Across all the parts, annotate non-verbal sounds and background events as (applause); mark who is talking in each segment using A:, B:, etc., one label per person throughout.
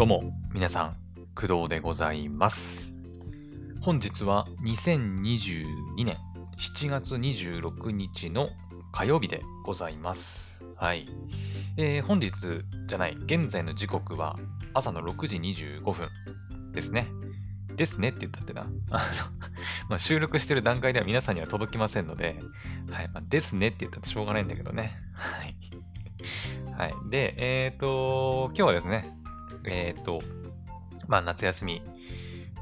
A: どうも、皆さん、工藤でございます。本日は2022年7月26日の火曜日でございます。はい。えー、本日じゃない、現在の時刻は朝の6時25分ですね。ですねって言ったってな。(laughs) ま、収録してる段階では皆さんには届きませんので、はい。まあ、ですねって言ったってしょうがないんだけどね。はい。はい。で、えっ、と、今日はですね、えっ、と、まあ、夏休み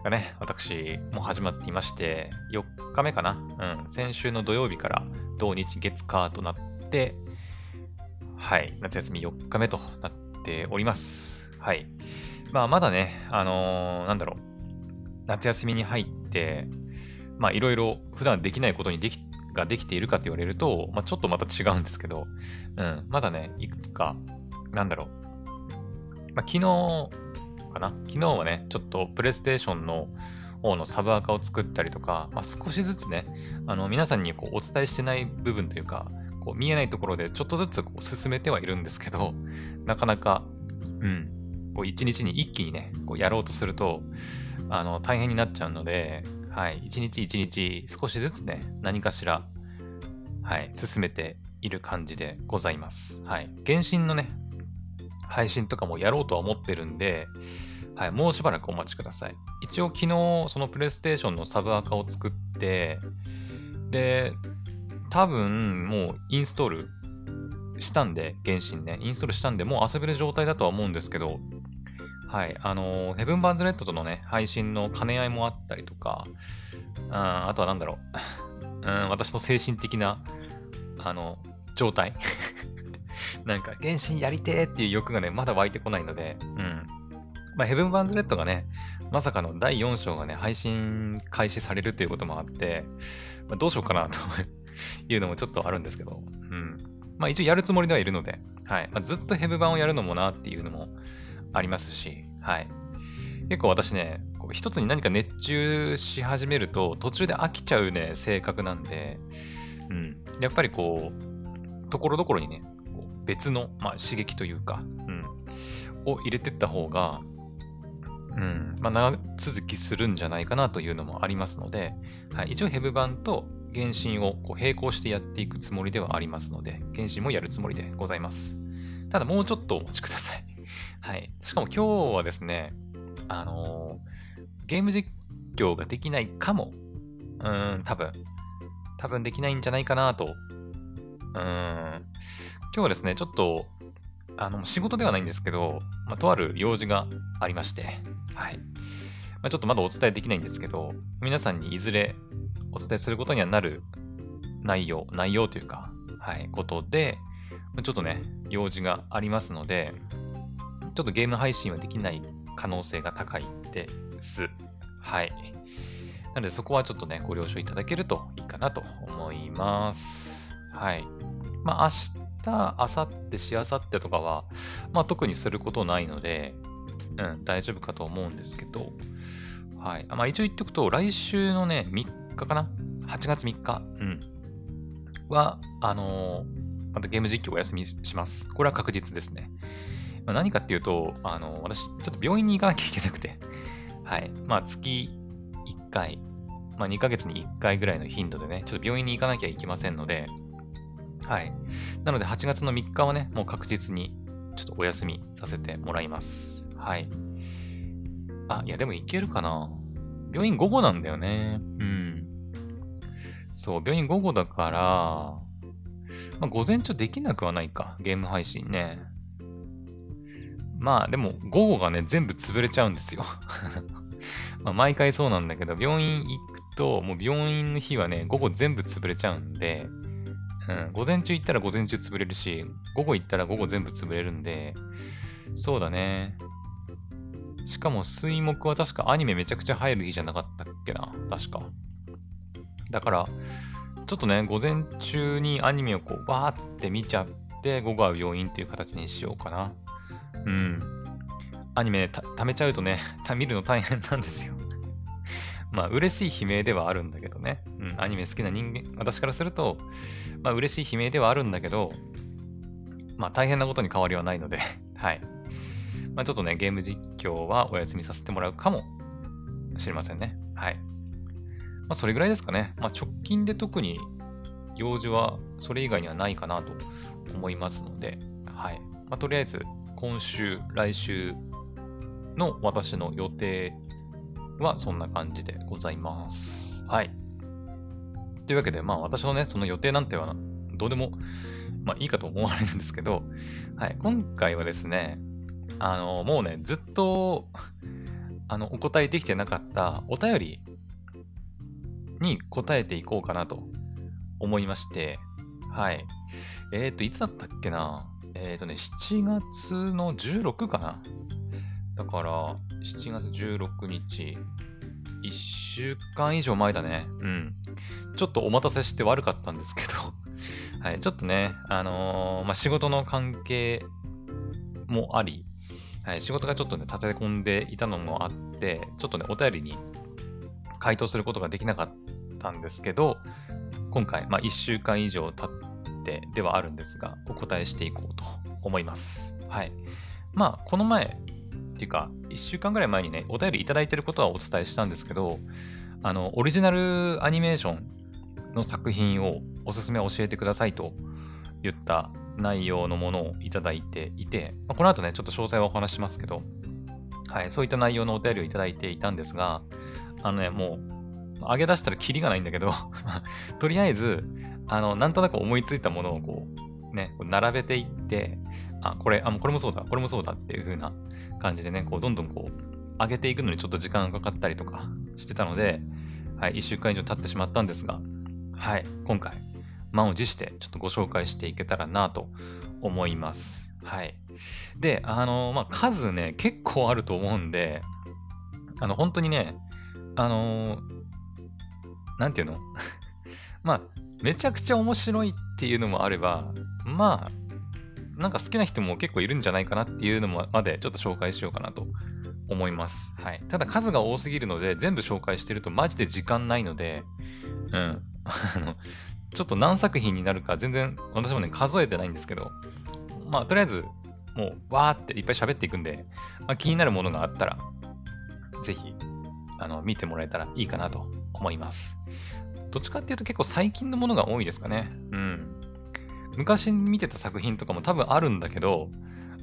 A: がね、私も始まっていまして、4日目かな？うん。先週の土曜日から土日月火となって、はい。夏休み4日目となっております。はい。まあ、まだね、あのーなんだろう。夏休みに入って、まあ、いろいろ普段できないことにでき、ができているかと言われると、まあ、ちょっとまた違うんですけど、うん。まだね、いくつか、なんだろう。まあ、昨日かな？昨日はね、ちょっとプレイステーションの方のサブアカを作ったりとか、まあ、少しずつね、あの皆さんにこうお伝えしてない部分というか、こう見えないところでちょっとずつこう進めてはいるんですけど、なかなか、うん、こう一日に一気にね、こうやろうとすると、あの大変になっちゃうので、はい、一日一日少しずつね、何かしら、はい、進めている感じでございます。はい。原神のね、配信とかもやろうとは思ってるんで、はい、もうしばらくお待ちください。一応昨日、そのプレイステーションのサブアカを作って、で、多分もうインストールしたんで、原神ね、インストールしたんで、もう遊べる状態だとは思うんですけど、はい、あのヘブン・バンズ・レッドとのね、配信の兼ね合いもあったりとか、ああとはなんだろう、(laughs) うん、私の精神的な、あの、状態。(laughs) なんか、原神やりてーっていう欲がね、まだ湧いてこないので、うん。まあ、ヘブン・バンズ・レッドがね、まさかの第4章がね、配信開始されるということもあって、まあ、どうしようかなというのもちょっとあるんですけど、うん。まあ、一応やるつもりではいるので、はい。まあ、ずっとヘブ版をやるのもなっていうのもありますし、はい。結構私ね、こう一つに何か熱中し始めると、途中で飽きちゃうね、性格なんで、うん。やっぱりこう、ところどころにね、別の、まあ、刺激というか、うん、を入れてった方が、うん、まあ、長続きするんじゃないかなというのもありますので、はい、一応ヘブ版と原神をこう並行してやっていくつもりではありますので、原神もやるつもりでございます。ただもうちょっとお待ちください。(laughs) はい。しかも今日はですね、あのーゲーム実況ができないかも。うーん、多分。多分できないんじゃないかなと。うーん。今日はですね、ちょっと、あの、仕事ではないんですけど、まあ、とある用事がありまして、はい。まあ、ちょっとまだお伝えできないんですけど、皆さんにいずれお伝えすることにはなる内容、内容というか、はい、ことで、ちょっとね、用事がありますので、ちょっとゲーム配信はできない可能性が高いです。はい。なのでそこはちょっとね、ご了承いただけるといいかなと思います。はい。まあ明日、明後日、しあさってとかは、まあ特にすることないので、うん、大丈夫かと思うんですけど、はい。まあ一応言っとくと、来週のね、3日かな ?8 月3日、うん。は、あのーまたゲーム実況お休みします。これは確実ですね。まあ、何かっていうと、あの私、ちょっと病院に行かなきゃいけなくて、はい。まあ、月1回、まあ、2ヶ月に1回ぐらいの頻度でね、ちょっと病院に行かなきゃいけませんので、はい。なので、8月の3日はね、もう確実に、ちょっとお休みさせてもらいます。はい。あ、いや、でも行けるかな病院午後なんだよね。うん。そう、病院午後だから、まあ、午前中できなくはないか。ゲーム配信ね。まあ、でも、午後がね、全部潰れちゃうんですよ。(laughs) ま、毎回そうなんだけど、病院行くと、もう病院の日はね、午後全部潰れちゃうんで、うん、午前中行ったら午前中潰れるし、午後行ったら午後全部潰れるんで、そうだね。しかも水木は確かアニメめちゃくちゃ入る日じゃなかったっけな確か。だから、ちょっとね、午前中にアニメをこう、バーって見ちゃって、午後は病院っていう形にしようかな。うん。アニメ、た貯めちゃうとね、(laughs) 見るの大変なんですよ。まあ、嬉しい悲鳴ではあるんだけどね。うん、アニメ好きな人間、私からすると、まあ、嬉しい悲鳴ではあるんだけど、まあ、大変なことに変わりはないので、(laughs) はい。まあ、ちょっとね、ゲーム実況はお休みさせてもらうかもしれませんね。はい。まあ、それぐらいですかね。まあ、直近で特に用事はそれ以外にはないかなと思いますので、はい。まあ、とりあえず、今週、来週の私の予定はそんな感じでございます。はい。というわけで、まあ私のね、その予定なんてはどうでも、まあいいかと思われるんですけど、はい。今回はですね、あの、もうね、ずっと、あの、お答えできてなかったお便りに答えていこうかなと思いまして、はい。えっ、ー、と、いつだったっけな？えっ、ー、とね、7月の16かな？だから、7月16日、1週間以上前だね。うん。ちょっとお待たせして悪かったんですけど (laughs) はい、ちょっとね、あのー、まあ、仕事の関係もあり、はい、仕事がちょっとね、立て込んでいたのもあって、ちょっとね、お便りに回答することができなかったんですけど、今回、まあ、1週間以上経ってではあるんですが、お答えしていこうと思います。はい。まあ、この前、っていうか、1週間ぐらい前にね、お便りいただいてることはお伝えしたんですけど、あの、オリジナルアニメーションの作品をおすすめ教えてくださいと言った内容のものをいただいていて、まあ、この後ね、ちょっと詳細はお話しますけど、はい、そういった内容のお便りをいただいていたんですが、あのね、もう、上げ出したらキリがないんだけど (laughs) とりあえず、あの、なんとなく思いついたものをこう、ね、並べていって、あ、これ、あ、これもそうだ、これもそうだっていう風な感じでね、こう、どんどんこう、上げていくのにちょっと時間がかかったりとかしてたので、はい、1週間以上経ってしまったんですが、はい、今回、満を持してちょっとご紹介していけたらなと思います。はい。で、あの、まあ、数ね、結構あると思うんで、あの、本当にね、あのなんていうの？(laughs) まあ、めちゃくちゃ面白いっていうのもあれば、まあ、なんか好きな人も結構いるんじゃないかなっていうのまでちょっと紹介しようかなと思います。はい。ただ数が多すぎるので全部紹介してるとマジで時間ないので、うん。(laughs) あの、ちょっと何作品になるか全然私もね数えてないんですけど、まあとりあえずもうわーっていっぱい喋っていくんで、まあ、気になるものがあったらぜひあの見てもらえたらいいかなと思います。どっちかっていうと結構最近のものが多いですかね。うん。昔見てた作品とかも多分あるんだけど、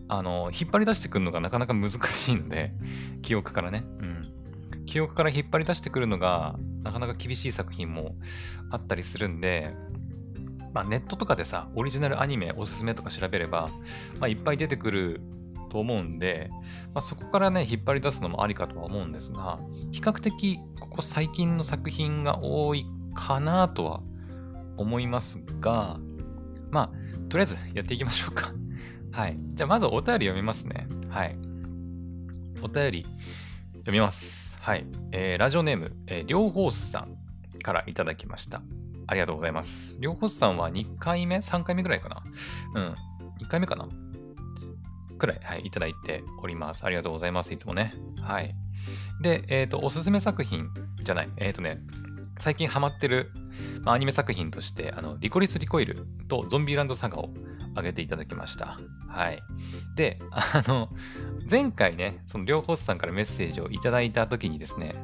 A: あの、引っ張り出してくるのがなかなか難しいので、(laughs) 記憶からね。うん。記憶から引っ張り出してくるのが、なかなか厳しい作品もあったりするんで、まあ、ネットとかでさ、オリジナルアニメおすすめとか調べれば、まあ、いっぱい出てくると思うんで、まあ、そこからね、引っ張り出すのもありかとは思うんですが、比較的、ここ最近の作品が多いかなとは思いますが、まあ、とりあえずやっていきましょうか。(laughs) はい。じゃあ、まずお便り読みますね。はい。お便り読みます。はい。えー、ラジオネーム、えー、両方さんからいただきました。ありがとうございます。両方さんは2回目 ?3 回目ぐらいかな？うん。2回目かな？くらい、はい、いただいております。ありがとうございます。いつもね。はい。で、えっ、ー、と、おすすめ作品じゃない。えっ、ー、とね、最近ハマってる、まあ、アニメ作品として、あの、リコリス・リコイルとゾンビランドサガを挙げていただきました。はい。で、あの、前回ね、その両方さんからメッセージをいただいた時にですね、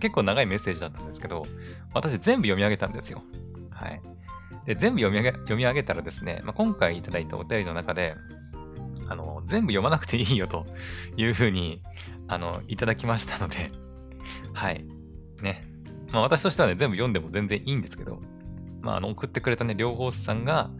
A: 結構長いメッセージだったんですけど、私全部読み上げたんですよ。はい。で、全部読み上げ読み上げたらですね、まあ、今回いただいたお便りの中で、あの、全部読まなくていいよというふうに、あの、いただきましたので、はい。ね。まあ私としてはね、全部読んでも全然いいんですけど、まああの送ってくれたね、両方さんが、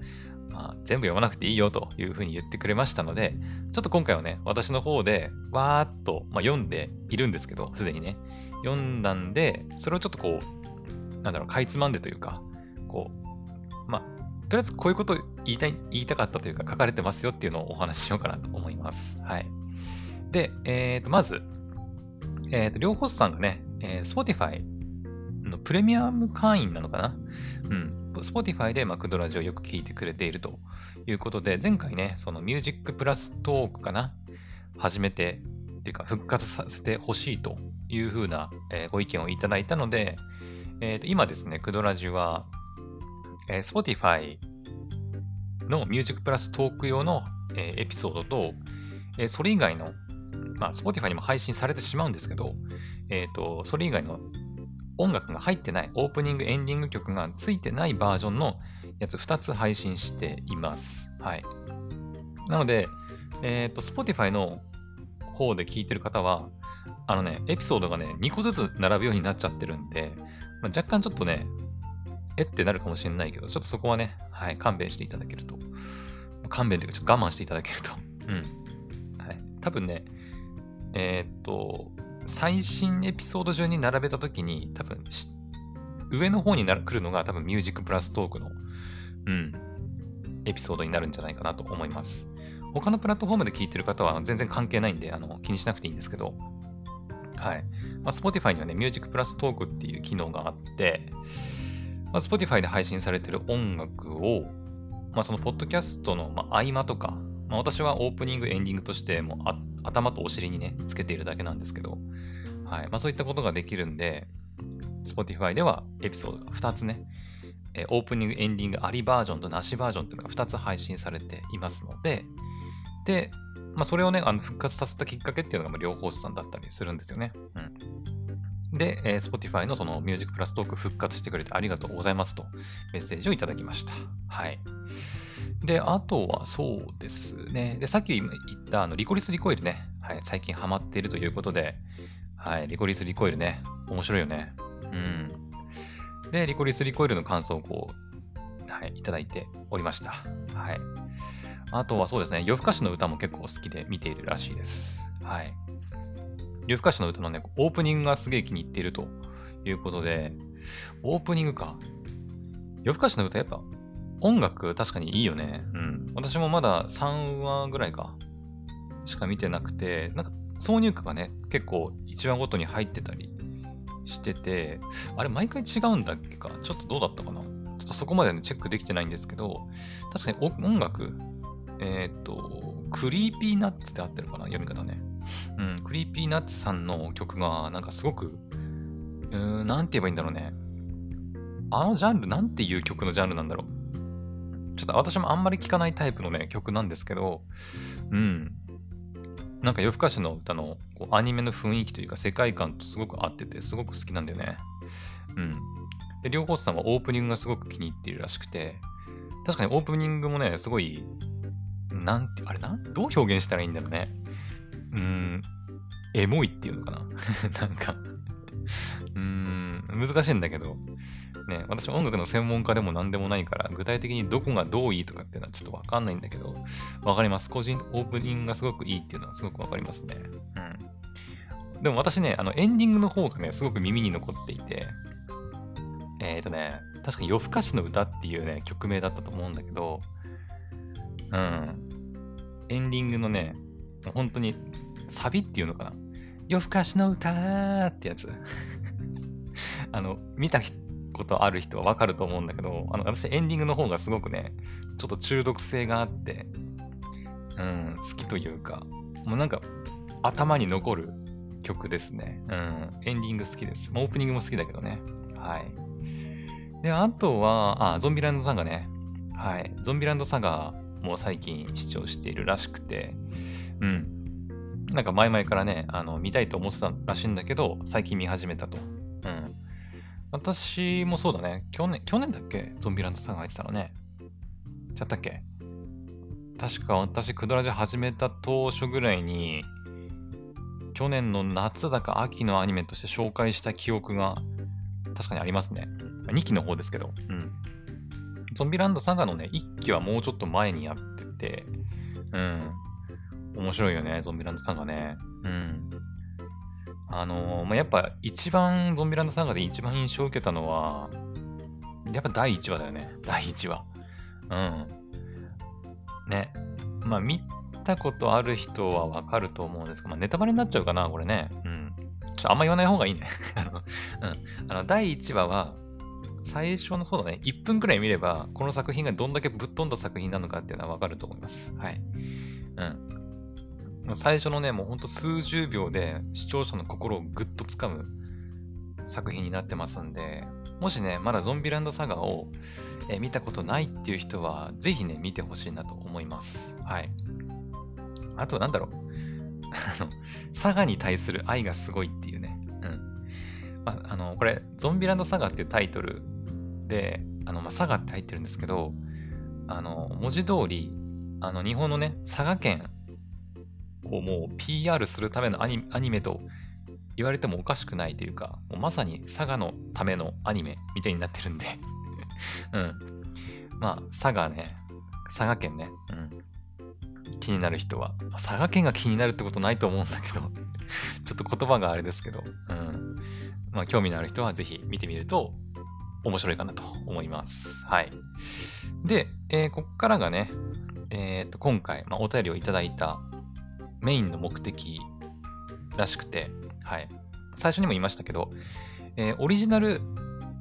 A: まあ、全部読まなくていいよというふうに言ってくれましたので、ちょっと今回はね、私の方でわーっと、まあ、読んでいるんですけど、すでにね、読んだんで、それをちょっとこう、なんだろう、かいつまんでというか、こう、まあ、とりあえずこういうこと言いたい、言いたかったというか、書かれてますよっていうのをお話ししようかなと思います。はい。で、えっ、ー、と、まず、えっ、ー、と、両方さんがね、えー、Spotify のプレミアム会員なのかな？うん。Spotify でマクドラジオよく聞いてくれているということで、前回ね、そのミュージックプラストークかな？始めて、っていうか復活させてほしいというふうな、えー、ご意見をいただいたので、えー、と今ですね、クドラジは、えー、Spotify のミュージックプラストーク用の、えー、エピソードと、えー、それ以外のまあ、Spotify にも配信されてしまうんですけど、えっ、と、それ以外の音楽が入ってない、オープニング、エンディング曲がついてないバージョンのやつ2つ配信しています。はい。なので、えっ、ー、と、Spotify の方で聞いてる方は、あのね、エピソードがね、2個ずつ並ぶようになっちゃってるんで、まあ、若干ちょっとね、えってなるかもしれないけど、ちょっとそこはね、はい、勘弁していただけると。勘弁というか、ちょっと我慢していただけると。うん。はい。多分ね、えー、っと、最新エピソード順に並べたときに、多分、上の方になる来るのが多分ミュージックプラストークの、うん、エピソードになるんじゃないかなと思います。他のプラットフォームで聞いてる方は全然関係ないんで、あの気にしなくていいんですけど、はい。まあ、Spotify にはね、ミュージックプラストークっていう機能があって、まあ、Spotify で配信されてる音楽を、まあ、そのポッドキャストの、ま、合間とか、まあ、私はオープニング、エンディングとしてもう頭とお尻にね、つけているだけなんですけど、はい。まあ、そういったことができるんで、Spotify ではエピソードが2つね、えオープニング、エンディングありバージョンとなしバージョンっていうのが2つ配信されていますので、で、まあ、それをね、あの復活させたきっかけっていうのが両方さんだったりするんですよね。うん。で、えー、Spotify のその Music Plus トーク復活してくれてありがとうございますとメッセージをいただきました。はい。で、あとはそうですね。で、さっき言ったあのリコリスリコイルね。はい。最近ハマっているということで、はい。リコリスリコイルね。面白いよね。うん。で、リコリスリコイルの感想をこう、はい。いただいておりました。はい。あとはそうですね。夜更かしの歌も結構好きで見ているらしいです。はい。夜更かしの歌のね、オープニングがすげえ気に入っているということで、オープニングか。夜更かしの歌やっぱ音楽確かにいいよね。うん。私もまだ3話ぐらいか、しか見てなくて、なんか挿入歌がね、結構1話ごとに入ってたりしてて、あれ毎回違うんだっけか？ちょっとどうだったかな？ちょっとそこまでね、チェックできてないんですけど、確かに音楽、えっ、ー、と、 Creepy Nuts って合ってるかな？読み方ね。うん、 Creepy Nuts さんの曲が、なんかすごく、うーん、なんて言えばいいんだろうね。あのジャンル、なんていう曲のジャンルなんだろう？ちょっと私もあんまり聴かないタイプのね、曲なんですけど、うん。なんか夜更かしの歌のこうアニメの雰囲気というか世界観とすごく合ってて、すごく好きなんだよね。うん。で、両方さんはオープニングがすごく気に入っているらしくて、確かにオープニングもね、すごい、なんて、あれな？どう表現したらいいんだろうね。うん、エモいっていうのかな？(laughs) なんかうーん、難しいんだけど、ね、私音楽の専門家でも何でもないから、具体的にどこがどういいとかっていうのはちょっとわかんないんだけど、わかります。個人、オープニングがすごくいいっていうのはすごくわかりますね。うん。でも私ね、あの、エンディングの方がね、すごく耳に残っていて、えっ、ー、とね、確か夜更かしの歌っていうね、曲名だったと思うんだけど、うん。エンディングのね、本当にサビっていうのかな夜更かしの歌ってやつあの、見たことある人はわかると思うんだけど、あの、私エンディングの方がすごくね、ちょっと中毒性があって、うん、好きというか、もうなんか、頭に残る曲ですね。うん、エンディング好きです。オープニングも好きだけどね。はい。で、あとは、あ、ゾンビランドサガね。はい。ゾンビランドサガも最近視聴しているらしくて、うん。なんか前々からね、あの、見たいと思ってたらしいんだけど、最近見始めたと。うん。私もそうだね。去年、去年だっけ？ゾンビランドさんが入ってたのね。ちゃったっけ？確か私、クドラジ始めた当初ぐらいに、去年の夏だか秋のアニメとして紹介した記憶が確かにありますね。2期の方ですけど。うん。ゾンビランドサガのね、1期はもうちょっと前にやってて、うん。面白いよね、ゾンビランドサガね。うん。あのー、まあ、やっぱ一番、ゾンビランドサガで一番印象を受けたのは、やっぱ第1話だよね。第1話。うん。ね。まあ、見たことある人はわかると思うんですけど、まあ、ネタバレになっちゃうかな、これね。うん。ちょっとあんま言わない方がいいね。(laughs) あの、うん。あの、第1話は、最初のそうだね、1分くらい見れば、この作品がどんだけぶっ飛んだ作品なのかっていうのはわかると思います。はい。うん。最初のね、もうほんと数十秒で視聴者の心をぐっとつかむ作品になってますんで、もしね、まだゾンビランドサガを、え見たことないっていう人は、ぜひね、見てほしいなと思います。はい。あと、なんだろう。(laughs) あの、佐賀に対する愛がすごいっていうね。うん。まあ、あの、これ、ゾンビランドサガっていうタイトルで、あの、まあ、佐賀って入ってるんですけど、あの、文字通り、あの、日本のね、佐賀県をもう PR するためのアニアニメと言われてもおかしくないというか、もうまさに佐賀のためのアニメみたいになってるんで (laughs) うん。まあ、佐賀ね、佐賀県ね、うん。気になる人は、ま、佐賀県が気になるってことないと思うんだけど (laughs) ちょっと言葉があれですけど、うん。まあ、興味のある人はぜひ見てみると面白いかなと思います。はい。で、えー、こっからがね、えっ、ー、と、今回、まあ、お便りをいただいたメインの目的らしくて、はい。最初にも言いましたけど、えー、オリジナル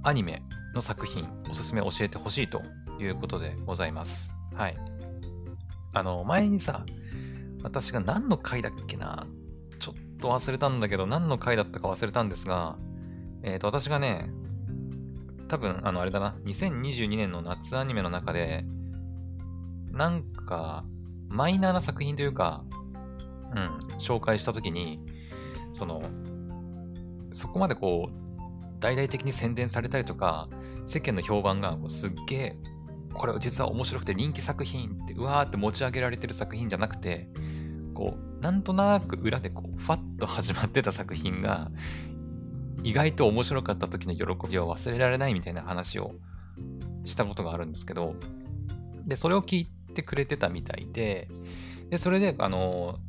A: アニメの作品、おすすめ教えてほしいということでございます。はい。あの、前にさ、私が何の回だっけなちょっと忘れたんだけど、何の回だったか忘れたんですが、えっ、ー、と、私がね、多分、あの、あれだな、2022年の夏アニメの中で、なんか、マイナーな作品というか、うん、紹介したときに、その、そこまでこう、大々的に宣伝されたりとか、世間の評判がこうすっげえ、これ実は面白くて人気作品って、うわーって持ち上げられてる作品じゃなくて、こう、なんとなく裏でこう、ファッと始まってた作品が、意外と面白かった時の喜びを忘れられないみたいな話をしたことがあるんですけど、で、それを聞いてくれてたみたいで、で、それで、あの、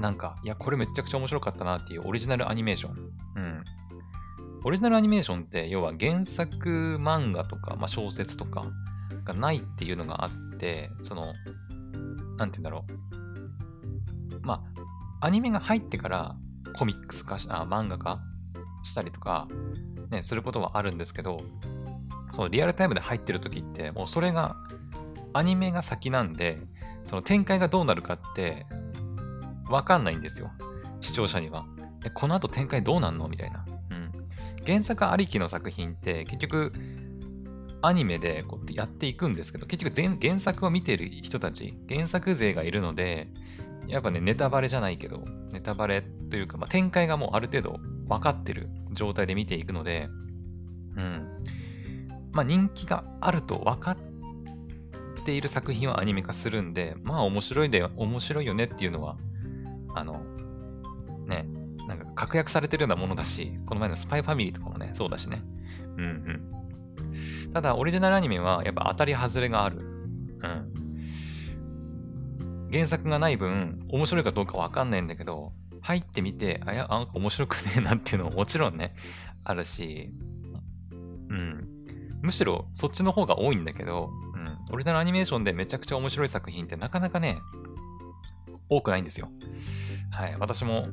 A: なんか、いや、これめちゃくちゃ面白かったなっていうオリジナルアニメーション。うん。オリジナルアニメーションって、要は原作漫画とか、まあ、小説とかがないっていうのがあって、その、なんて言うんだろう。まあ、アニメが入ってからコミックス化し、あ、漫画化したりとか、ね、することはあるんですけど、そのリアルタイムで入ってる時って、もうそれが、アニメが先なんで、その展開がどうなるかって、わかんないんですよ。視聴者には。え、この後展開どうなんの？みたいな。うん。原作ありきの作品って結局、アニメでこうやっていくんですけど、結局原作を見てる人たち、原作勢がいるので、やっぱね、ネタバレじゃないけど、ネタバレというか、まあ、展開がもうある程度分かってる状態で見ていくので、うん。まあ人気があると分かっている作品をアニメ化するんで、まあ面白いで、面白いよねっていうのはあの、ね、なんか確約されてるようなものだし、この前のスパイファミリーとかもね、そうだしね。うんうん。ただ、オリジナルアニメはやっぱ当たり外れがある。うん。原作がない分、面白いかどうかわかんないんだけど、入ってみて、あ、や、なんか面白くねえなっていうのももちろんね、あるし、うん。むしろそっちの方が多いんだけど、うん。オリジナルアニメーションでめちゃくちゃ面白い作品ってなかなかね、多くないんですよ。はい。私も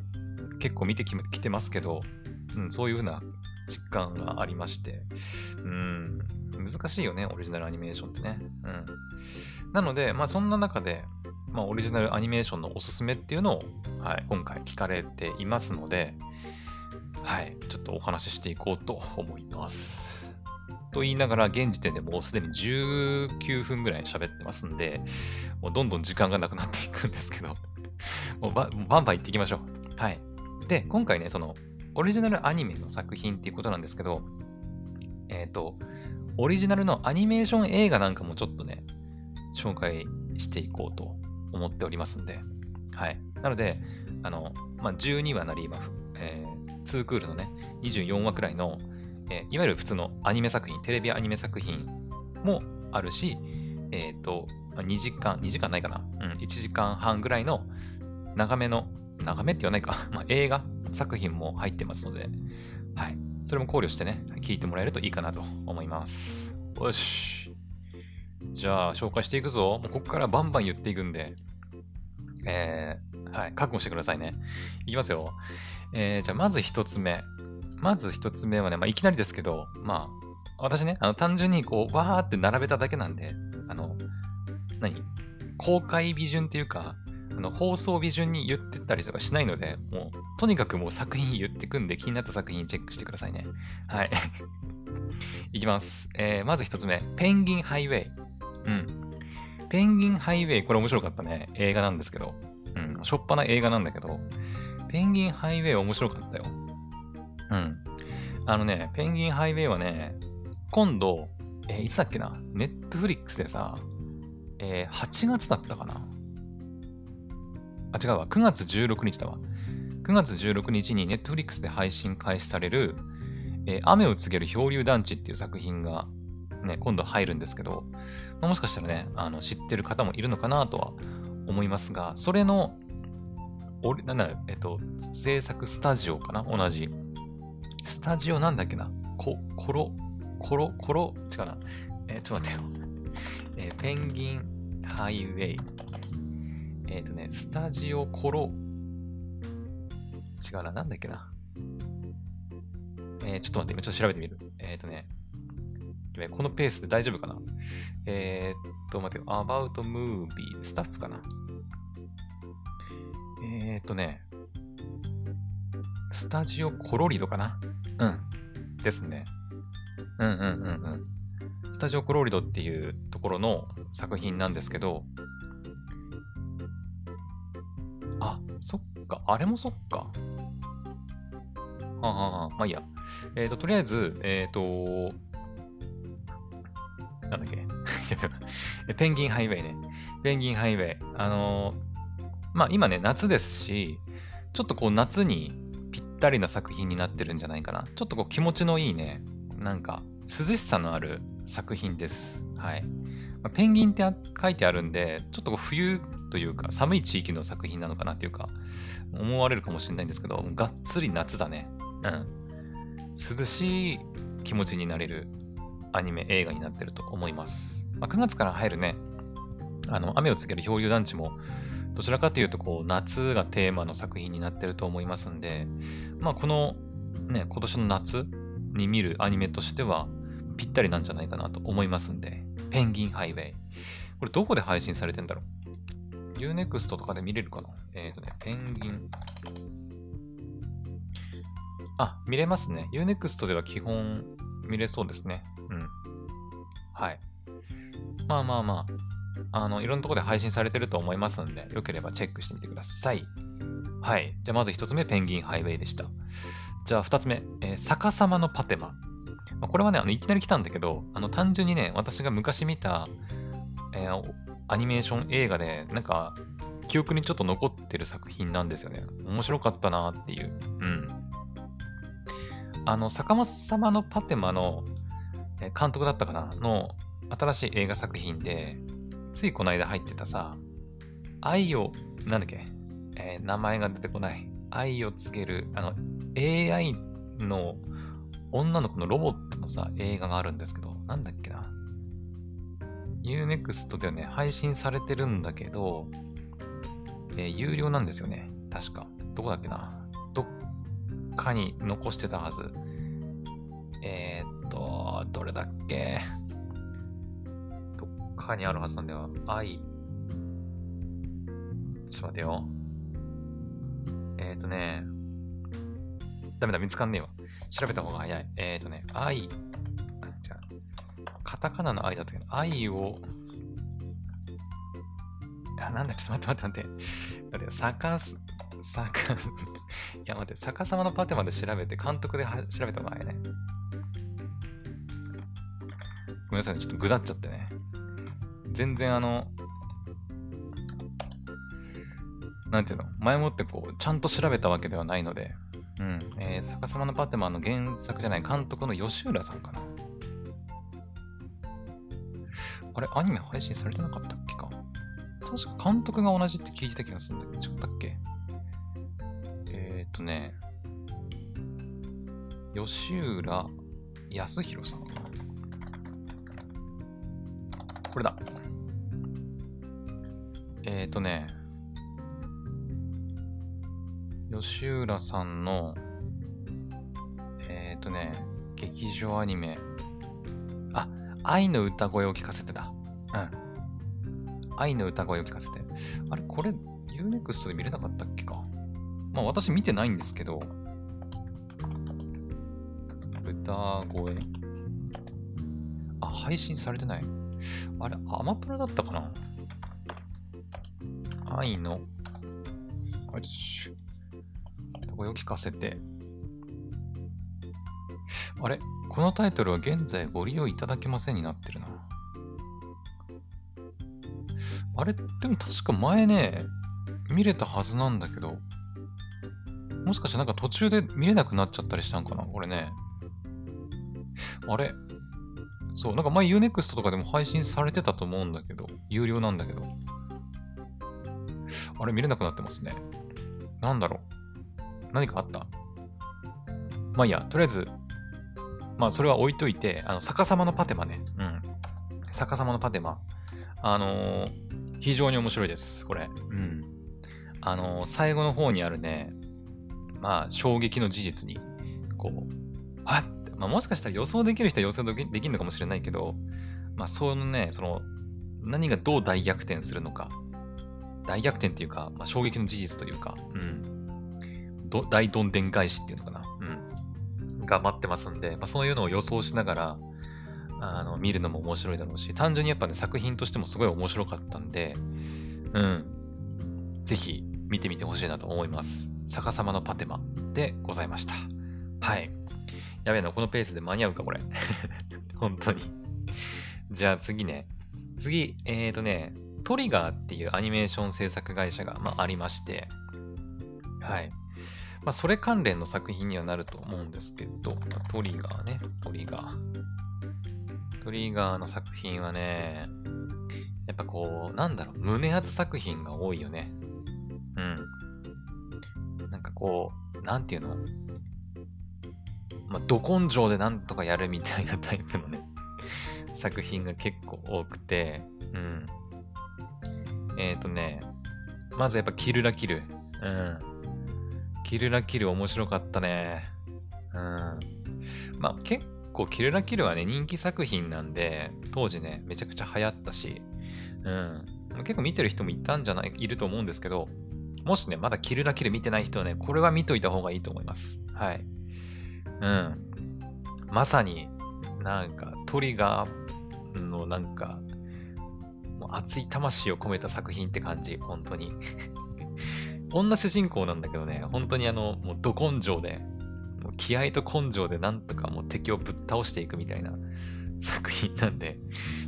A: 結構見てきてますけど、うん、そういうふうな実感がありまして、うん、難しいよね、オリジナルアニメーションってね。うん。なので、まあそんな中で、まあオリジナルアニメーションのおすすめっていうのを、はい、今回聞かれていますので、はい、ちょっとお話ししていこうと思います。と言いながら、現時点でもうすでに19分ぐらい喋ってますんで、もうどんどん時間がなくなっていくんですけど、(laughs) もうバンバン行っていきましょう。はい。で、今回ね、その、オリジナルアニメの作品っていうことなんですけど、えっ、ー、と、オリジナルのアニメーション映画なんかもちょっとね、紹介していこうと思っておりますんで、はい。なので、あの、まあ、12話なり、今、えー、2クールのね、24話くらいの、えー、いわゆる普通のアニメ作品、テレビアニメ作品もあるし、えっ、ー、と、2時間、2時間ないかなうん、1時間半ぐらいの長めの、長めって言わないか、(laughs) ま、映画作品も入ってますので、はい。それも考慮してね、聞いてもらえるといいかなと思います。よし。じゃあ、紹介していくぞ。もうここからバンバン言っていくんで、えー、はい、覚悟してくださいね。いきますよ。えー、じゃあ、まず一つ目。まず一つ目はね、まあ、いきなりですけど、まあ、私ね、あの、単純にこう、わーって並べただけなんで、あの、何？公開日順っていうか、あの放送日順に言ってたりとかしないので、もう、とにかくもう作品言ってくんで、気になった作品チェックしてくださいね。はい。(laughs) いきます。えー、まず一つ目、ペンギンハイウェイ。うん。ペンギンハイウェイ、これ面白かったね。映画なんですけど。うん、しょっぱな映画なんだけど、ペンギンハイウェイ面白かったよ。うん。あのね、ペンギンハイウェイはね、今度、えー、いつだっけな、ネットフリックスでさ、えー、8月だったかな？あ、違うわ、9月16日だわ。9月16日にネットフリックスで配信開始される、えー、雨を告げる漂流団地っていう作品がね、今度入るんですけど、まあ、もしかしたらね、あの知ってる方もいるのかなとは思いますが、それの、俺、なんだろえっと、制作スタジオかな？同じ。スタジオなんだっけな？こ、コロ、コロ、コロ、違うな。えー、ちょっと待ってよ。(laughs) えー、ペンギンハイウェイ。えっ、ー、とね、スタジオコロ、違うな、なんだっけな？えー、ちょっと待って、今ちょっと調べてみる。えっ、ー、とね、このペースで大丈夫かな？え、っと、待ってよ。about movie スタッフかな？え、っとね、スタジオコロリドかな？うん。ですね。うんうんうんうん。スタジオコローリドっていうところの作品なんですけど、あ、そっか。あれもそっか。はあ、はあ、まあいいや。えっ、ー、と、とりあえず、えっ、ー、と、なんだっけ (laughs) ペンギンハイウェイね。ペンギンハイウェイ。あのー、まあ今ね、夏ですし、ちょっとこう夏にったりな作品になってるんじゃないかな。ちょっとこう気持ちのいいね、なんか涼しさのある作品です。はい。まあ、ペンギンって書いてあるんで、ちょっとこう冬というか寒い地域の作品なのかなっていうか、思われるかもしれないんですけど、がっつり夏だね。うん。涼しい気持ちになれるアニメ映画になってると思います。まあ、9月から入るね、あの、雨を告げる漂流団地も、どちらかというと、こう、夏がテーマの作品になってると思いますんで、まあ、この、ね、今年の夏に見るアニメとしては、ぴったりなんじゃないかなと思いますんで、ペンギンハイウェイ。これどこで配信されてんだろう ?Unext とかで見れるかな？えっ、ー、とね、ペンギン。あ、見れますね。Unext では基本見れそうですね。うん。はい。まあまあまあ、あの、いろんなとこで配信されてると思いますので、よければチェックしてみてください。はい。じゃあまず一つ目、ペンギンハイウェイでした。じゃあ二つ目、えー、逆さまのパテマ。まあ、これはね、あのいきなり来たんだけど、あの単純にね、私が昔見た、えー、アニメーション映画で、なんか、記憶にちょっと残ってる作品なんですよね。面白かったなっていう。うん。あの、逆さまのパテマの監督だったかな？の新しい映画作品で、ついこの間入ってたさ、愛を、なんだっけ、えー、名前が出てこない。愛を告げる、あの、AI の女の子のロボットのさ、映画があるんですけど、なんだっけな。Unext ではね、配信されてるんだけど、えー、有料なんですよね。確か。どこだっけな。どっかに残してたはず。えー、と、どれだっけどっかにあるはずなんだよ。愛。ちょっと待ってよ。えっ、ー、とね、ダメだ、見つかんねえわ。調べた方が早い。えっ、ー、とね、愛。じゃあ、カタカナの愛だったけど、愛を、あ、なんだ、ちょっと待って待って待って。待って、逆す、逆、(laughs) いや待って、逆さまのパテまで調べて、監督で調べた方が早いね。ごめんなさいね、ちょっとぐだっちゃってね。全然あの、なんていうの、前もってこう、ちゃんと調べたわけではないので、うん、えー、逆さまのパテマンの原作じゃない監督の吉浦さんかな。あれ、アニメ配信されてなかったっけか？確か監督が同じって聞いてた気がするんだけど、違ったっけ？えー、っとね、吉浦康弘さんこれだ。えっ、ー、とね、吉浦さんの、えっ、ー、とね、劇場アニメ、あ、愛の歌声を聞かせてだ。うん。愛の歌声を聞かせて。あれ、これ、Unext で見れなかったっけか？まあ私見てないんですけど、歌声。あ、配信されてない。あれ、アマプラだったかな？愛のよし。声を聞かせて。あれ？このタイトルは現在ご利用いただけませんになってるな。あれ？でも確か前ね、見れたはずなんだけど、もしかしてなんか途中で見れなくなっちゃったりしたんかな？これね。あれ？そう、なんか前 Unext とかでも配信されてたと思うんだけど、有料なんだけど。あれ見れなくなってますね。なんだろう？何かあった？まあいいや、とりあえず、まあそれは置いといて、あの、逆さまのパテマね。うん。逆さまのパテマ。あのー、非常に面白いです、これ。うん。あのー、最後の方にあるね、まあ、衝撃の事実に、こう、はっまあ、もしかしたら予想できる人は予想できるのかもしれないけど、まあ、そのね、その、何がどう大逆転するのか、大逆転っていうか、まあ、衝撃の事実というか、うん、大どんでん返しっていうのかな、うん、が待ってますんで、まあ、そういうのを予想しながら、あの、見るのも面白いだろうし、単純にやっぱね、作品としてもすごい面白かったんで、うん、ぜひ見てみてほしいなと思います。逆さまのパテマでございました。はい。やべえな、このペースで間に合うか、これ。(laughs) 本当に。じゃあ次ね。次、えーとね、トリガーっていうアニメーション制作会社が、まあ、ありまして、はい。まあ、それ関連の作品にはなると思うんですけど、トリガーね、トリガー。トリガーの作品はね、やっぱこう、なんだろう、胸圧作品が多いよね。うん。なんかこう、なんていうの？まあ、ど根性でなんとかやるみたいなタイプのね (laughs) 作品が結構多くて、うん。えっ、ー、とね、まずやっぱキルラキル。うん。キルラキル面白かったね。うん。まあ結構キルラキルはね、人気作品なんで、当時ね、めちゃくちゃ流行ったし、うん。結構見てる人もいたんじゃない、いると思うんですけど、もしね、まだキルラキル見てない人はね、これは見といた方がいいと思います。はい。うん。まさに、なんか、トリガーのなんか、熱い魂を込めた作品って感じ、本当に。女主人公なんだけどね、本当にあの、もうど根性で、もう気合と根性でなんとかもう敵をぶっ倒していくみたいな作品なんで、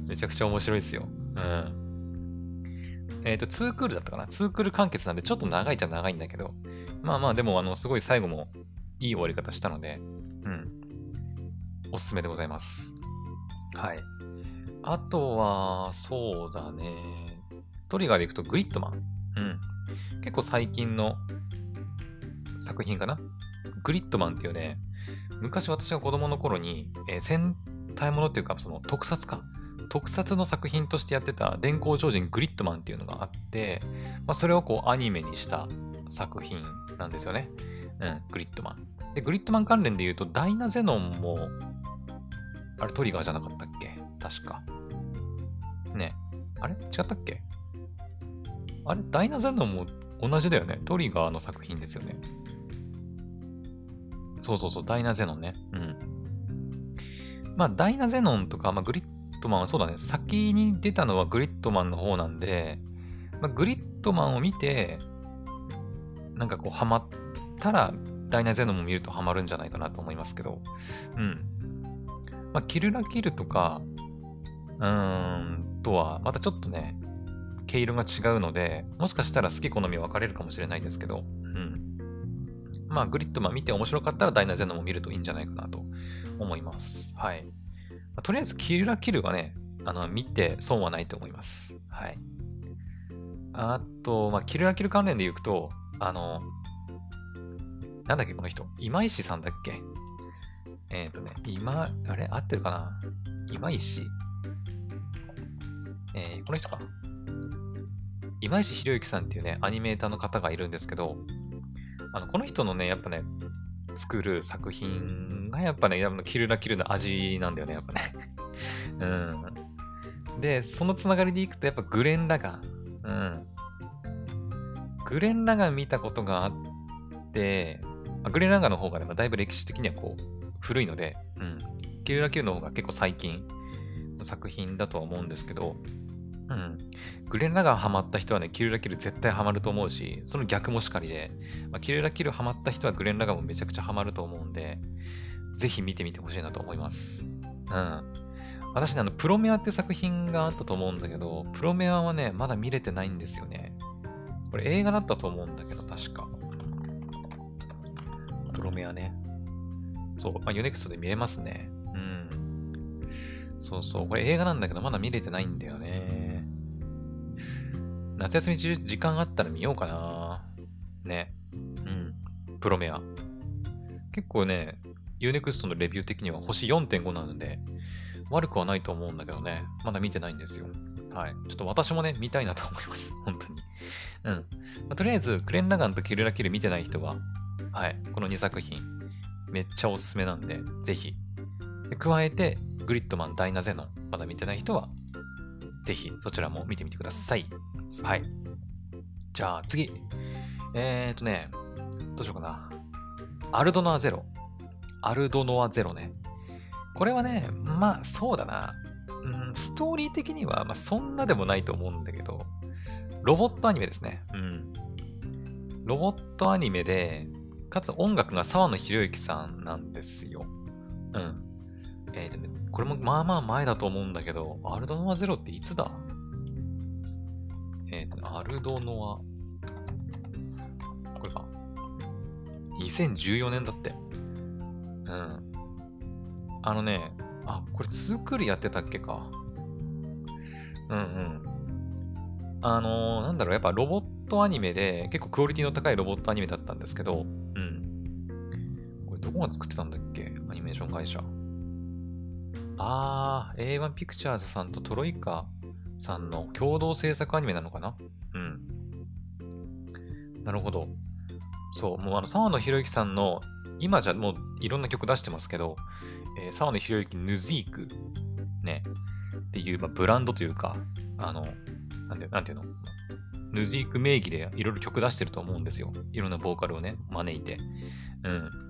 A: めちゃくちゃ面白いですよ。うん。えっ、ー、と、2クールだったかな ?2 クール完結なんで、ちょっと長いっちゃ長いんだけど、まあまあ、でも、あの、すごい最後もいい終わり方したので、うん。おすすめでございます。はい。あとは、そうだね。トリガーでいくと、グリッドマン。うん。結構最近の作品かな？グリッドマンっていうね、昔私が子供の頃に、えー、戦隊ものっていうか、その特撮か。特撮の作品としてやってた電光超人グリッドマンっていうのがあって、まあ、それをこうアニメにした作品なんですよね。うん、グリッドマン。で、グリッドマン関連で言うと、ダイナゼノンも、あれトリガーじゃなかったっけ？確か。ね。あれ？違ったっけ？あれ？ダイナゼノンも同じだよね。トリガーの作品ですよね。そうそうそう、ダイナゼノンね。うん。まあ、ダイナゼノンとか、まあ、グリットマンはそうだね、先に出たのはグリッドマンの方なんで、まあ、グリッドマンを見て、なんかこう、ハマったら、ダイナゼノンも見るとハマるんじゃないかなと思いますけど、うん。まあ、キルラキルとか、うーん、とは、またちょっとね、毛色が違うので、もしかしたら好き好み分かれるかもしれないですけど、うん。まあ、グリッドマン見て面白かったらダイナゼノも見るといいんじゃないかなと思います。はい。まあ、とりあえず、キルラキルはね、あの、見て損はないと思います。はい。あと、まあ、キルラキル関連で言うと、あの、なんだっけ、この人。今石さんだっけ？えっ、ー、とね、今、あれ？合ってるかな？今石？えー、この人か。今石博之さんっていうね、アニメーターの方がいるんですけど、あの、この人のね、やっぱね、作る作品がやっぱね、キルラキルの味なんだよね、やっぱね。(laughs) うん。で、そのつながりでいくと、やっぱグレン・ラガン。うん。グレン・ラガン見たことがあって、グレン・ラガンの方がね、まあ、だいぶ歴史的にはこう、古いので、うん。キルラキルの方が結構最近の作品だとは思うんですけど、うん。グレン・ラガンハマった人はね、キルラキル絶対ハマると思うし、その逆もしかりで、まあ、キルラキルハマった人はグレン・ラガンもめちゃくちゃハマると思うんで、ぜひ見てみてほしいなと思います。うん。私ね、あの、プロメアって作品があったと思うんだけど、プロメアはね、まだ見れてないんですよね。これ映画だったと思うんだけど、確か。プロメアね。そう、まあ、ユネクストで見えますね。うん。そうそう、これ映画なんだけど、まだ見れてないんだよね。夏休み中、時間あったら見ようかな。ね。うん。プロメア。結構ね、 U-NEXT のレビュー的には星4.5なので、悪くはないと思うんだけどね、まだ見てないんですよ。はい。ちょっと私もね、見たいなと思います。(laughs) 本当に。うん。まあ、とりあえず、グレンラガンとキルラキル見てない人は、はい。この2作品、めっちゃおすすめなんで、ぜひ。加えて、グリッドマン、ダイナゼノン、まだ見てない人は、ぜひそちらも見てみてください。はい。じゃあ次。えーとね、どうしようかな。アルドノアゼロ。アルドノアゼロね。これはね、まあそうだな。うん、ストーリー的には、まあ、そんなでもないと思うんだけど、ロボットアニメですね。うん。ロボットアニメで、かつ音楽が沢野博之さんなんですよ。うん。えー、ね、これもまあまあ前だと思うんだけど、アルドノアゼロっていつだ？えっ、ー、と、アルドノア。これか。2014年だって。うん。あのね、あ、これ2クールやってたっけか。うんうん。あのー、なんだろう、やっぱロボットアニメで、結構クオリティの高いロボットアニメだったんですけど、うん。これどこが作ってたんだっけ？アニメーション会社。あー、A1 ピクチャーズさんとトロイカさんの共同制作アニメなのかな？うん。なるほど。そう、もうあの、沢野博之さんの、今じゃもういろんな曲出してますけど、えー、沢野博之ヌジーク、ね、っていう、まあ、ブランドというか、あの、なんてなんていうの？ヌジーク名義でいろいろ曲出してると思うんですよ。いろんなボーカルをね、招いて。うん。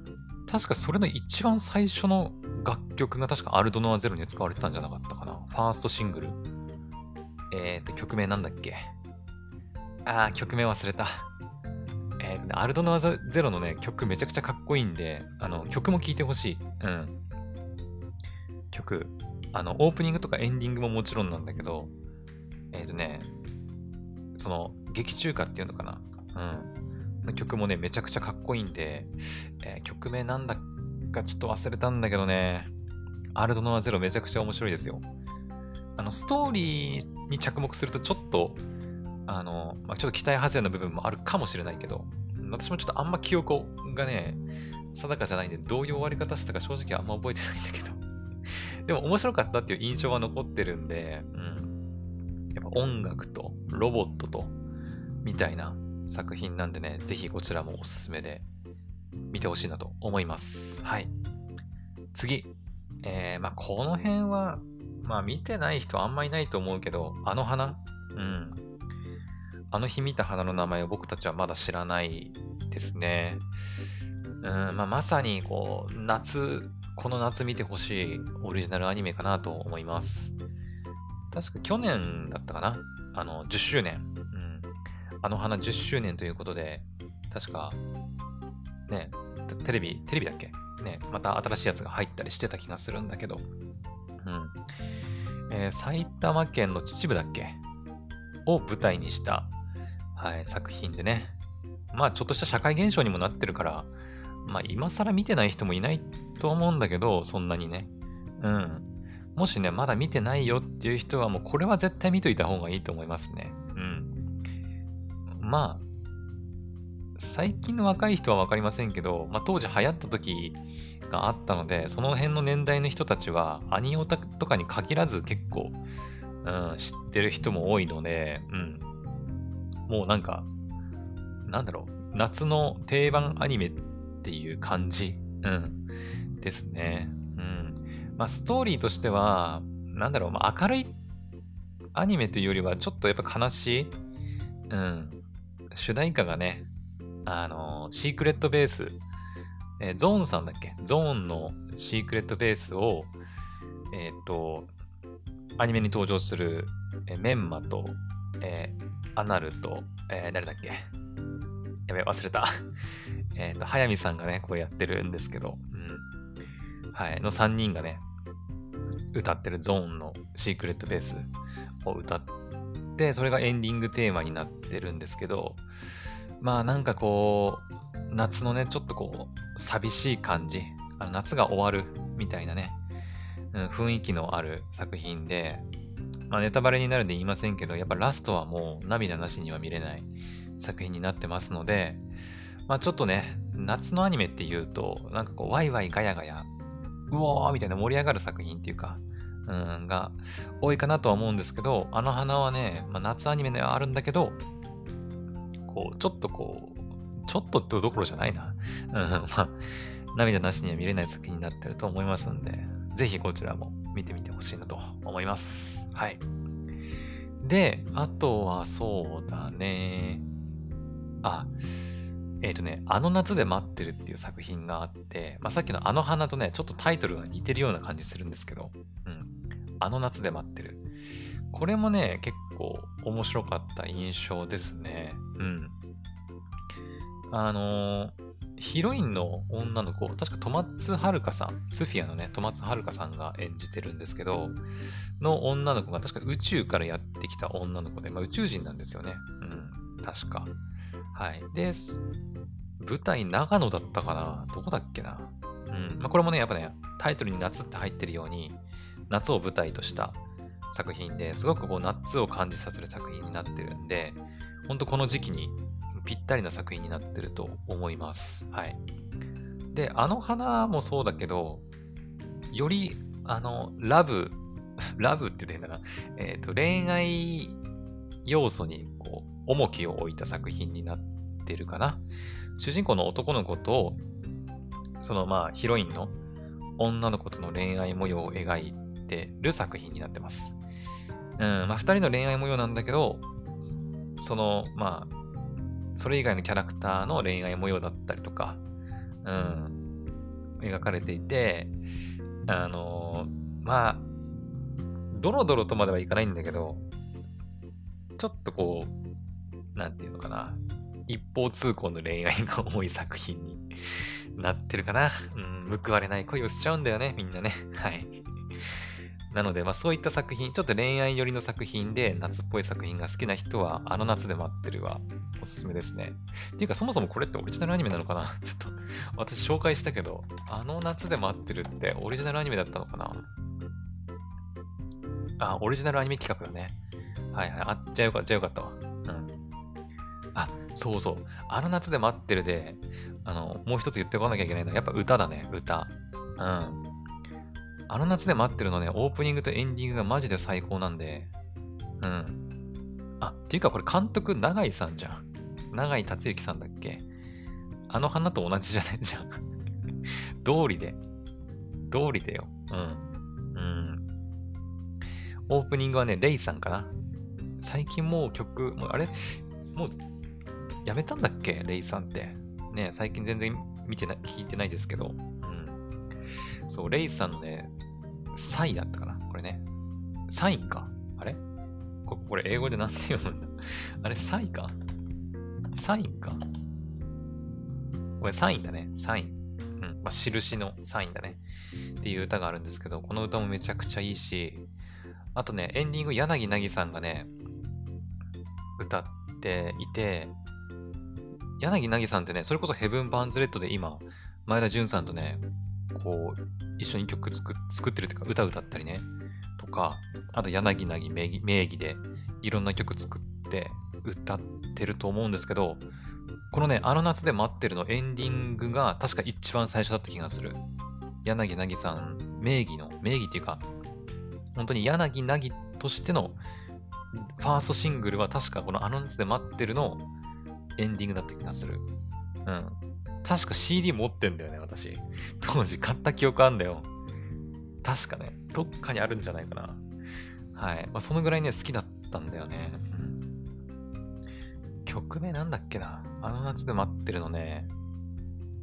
A: 確かそれの一番最初の楽曲が確かアルドノアゼロに使われてたんじゃなかったかな。ファーストシングル。えっ、ー、と、曲名なんだっけ？あー、曲名忘れた。えっー、アルドノアゼロのね、曲めちゃくちゃかっこいいんで、あの、曲も聴いてほしい。うん。曲。あの、オープニングとかエンディングももちろんなんだけど、えっ、ー、とね、その、劇中歌っていうのかな？うん。曲もね、めちゃくちゃかっこいいんで、えー、曲名なんだかちょっと忘れたんだけどね、アルドノアゼロめちゃくちゃ面白いですよ。あの、ストーリーに着目するとちょっと、あの、まあ、ちょっと期待外れの部分もあるかもしれないけど、私もちょっとあんま記憶がね、定かじゃないんで、どういう終わり方したか正直あんま覚えてないんだけど (laughs) でも面白かったっていう印象は残ってるんで、うん。やっぱ音楽とロボットと、みたいな作品なんでね、ぜひこちらもおすすめで見てほしいなと思います。はい。次。えー、まあ、この辺は、まあ、見てない人あんまいないと思うけど、あの花うん。あの日見た花の名前を僕たちはまだ知らないですね。うん、まあ、まさに、こう、夏、この夏見てほしいオリジナルアニメかなと思います。確か去年だったかなあの、10周年。あの花10周年ということで、確かね、テレビ、テレビだっけ？ね、また新しいやつが入ったりしてた気がするんだけど、うん。えー、埼玉県の秩父だっけ？を舞台にした、はい、作品でね。まあ、ちょっとした社会現象にもなってるから、まあ、今更見てない人もいないと思うんだけど、そんなにね。うん。もしね、まだ見てないよっていう人は、もうこれは絶対見といた方がいいと思いますね。まあ、最近の若い人はわかりませんけど、まあ、当時流行った時があったので、その辺の年代の人たちは、アニオタとかに限らず結構、うん、知ってる人も多いので、うん。もうなんか、なんだろう、夏の定番アニメっていう感じ、うん、ですね。うん。まあ、ストーリーとしては、なんだろう、まあ、明るいアニメというよりは、ちょっとやっぱ悲しい、うん、主題歌がね、あの、シークレットベース、えー、ゾーンさんだっけ？ゾーンのシークレットベースを、えっ、ー、と、アニメに登場するえメンマと、えー、アナルと、えー、誰だっけ？やべ、忘れた。(laughs) えっと、早見さんがね、こうやってるんですけど、うん。はい、の3人がね、歌ってるゾーンのシークレットベースを歌って、それがエンディングテーマになってるんですけど、まあなんかこう、夏のね、ちょっとこう、寂しい感じ、あの夏が終わるみたいなね、うん、雰囲気のある作品で、まあネタバレになるんで言いませんけど、やっぱラストはもう涙なしには見れない作品になってますので、まあちょっとね、夏のアニメって言うと、なんかこう、ワイワイガヤガヤ、うおーみたいな盛り上がる作品っていうか、うん、が多いかなとは思うんですけど、あの花はね、まあ、夏アニメではあるんだけど、こう、ちょっとこう、ちょっとってどころじゃないな。(laughs) うん、まあ、涙なしには見れない作品になってると思いますんで、ぜひこちらも見てみてほしいなと思います。はい。で、あとはそうだね。あ、えっ、ー、とね、あの夏で待ってるっていう作品があって、まあ、さっきのあの花とね、ちょっとタイトルが似てるような感じするんですけど、あの夏で待ってる。これもね、結構面白かった印象ですね。うん。あの、ヒロインの女の子、確か戸松遥さん、スフィアのね、戸松遥さんが演じてるんですけど、の女の子が確か宇宙からやってきた女の子で、まあ、宇宙人なんですよね。うん、確か。はい。で、舞台長野だったかなどこだっけなうん。まあ、これもね、やっぱね、タイトルに夏って入ってるように、夏を舞台とした作品ですごくこう夏を感じさせる作品になってるんで、ほんとこの時期にぴったりな作品になってると思います。はい。で、あの花もそうだけど、より、あの、ラブ、(laughs) ラブって言ってんだな。えっ、ー、と、恋愛要素に、こう、重きを置いた作品になってるかな。主人公の男の子と、そのまあ、ヒロインの女の子との恋愛模様を描いててる作品になってます。うん、まあ、二人の恋愛模様なんだけど、その、まあ、それ以外のキャラクターの恋愛模様だったりとか、うん、描かれていて、あの、まあ、ドロドロとまではいかないんだけど、ちょっとこう、なんていうのかな、一方通行の恋愛が多い作品になってるかな。うん、報われない恋をしちゃうんだよね、みんなね。はい。なので、まあそういった作品、ちょっと恋愛寄りの作品で夏っぽい作品が好きな人は、あの夏で待ってるはおすすめですね。っていうか、そもそもこれってオリジナルアニメなのかな？ちょっと、私紹介したけど、あの夏で待ってるってオリジナルアニメだったのかな？あ、オリジナルアニメ企画だね。はいはい。あっちゃよかった、じゃよかったわ。うん。あ、そうそう。あの夏で待ってるで、あの、もう一つ言っておかなきゃいけないのは、やっぱ歌だね、歌。うん。あの夏で待ってるのね、オープニングとエンディングがマジで最高なんで、うん。あ、っていうかこれ監督、永井さんじゃん。永井達之さんだっけ？あの花と同じじゃね？えじゃん。(laughs) 通りで。通りでよ。うん。うん。オープニングはね、レイさんかな。最近もう曲、もうあれ？もう、やめたんだっけ？レイさんって。ね、最近全然見てない、聞いてないですけど。そう、レイさんのね、サイだったかな？これね。サインか？あれ？ここれ英語で何て読むんだ？(laughs) あれサイか？サインか？これサインだね。サイン。うん。まあ、印のサインだね。っていう歌があるんですけど、この歌もめちゃくちゃいいし、あとね、エンディング柳凪さんがね、歌っていて、柳凪さんってね、それこそヘブン・バーンズ・レッドで今、前田純さんとね、こう、一緒に曲作作ってるっていうか、歌歌ったりね、とか、あと柳凪名義名義でいろんな曲作って歌ってると思うんですけど、このね、あの夏で待ってるのエンディングが確か一番最初だった気がする。柳凪さん名義の、名義っていうか、本当に柳凪としてのファーストシングルは確かこのあの夏で待ってるのエンディングだった気がする。うん。確か CD 持ってんだよね、私。当時買った記憶あんだよ。確かね、どっかにあるんじゃないかな。はい。まあ、そのぐらいね、好きだったんだよね。曲名なんだっけなあの夏で待ってるのね。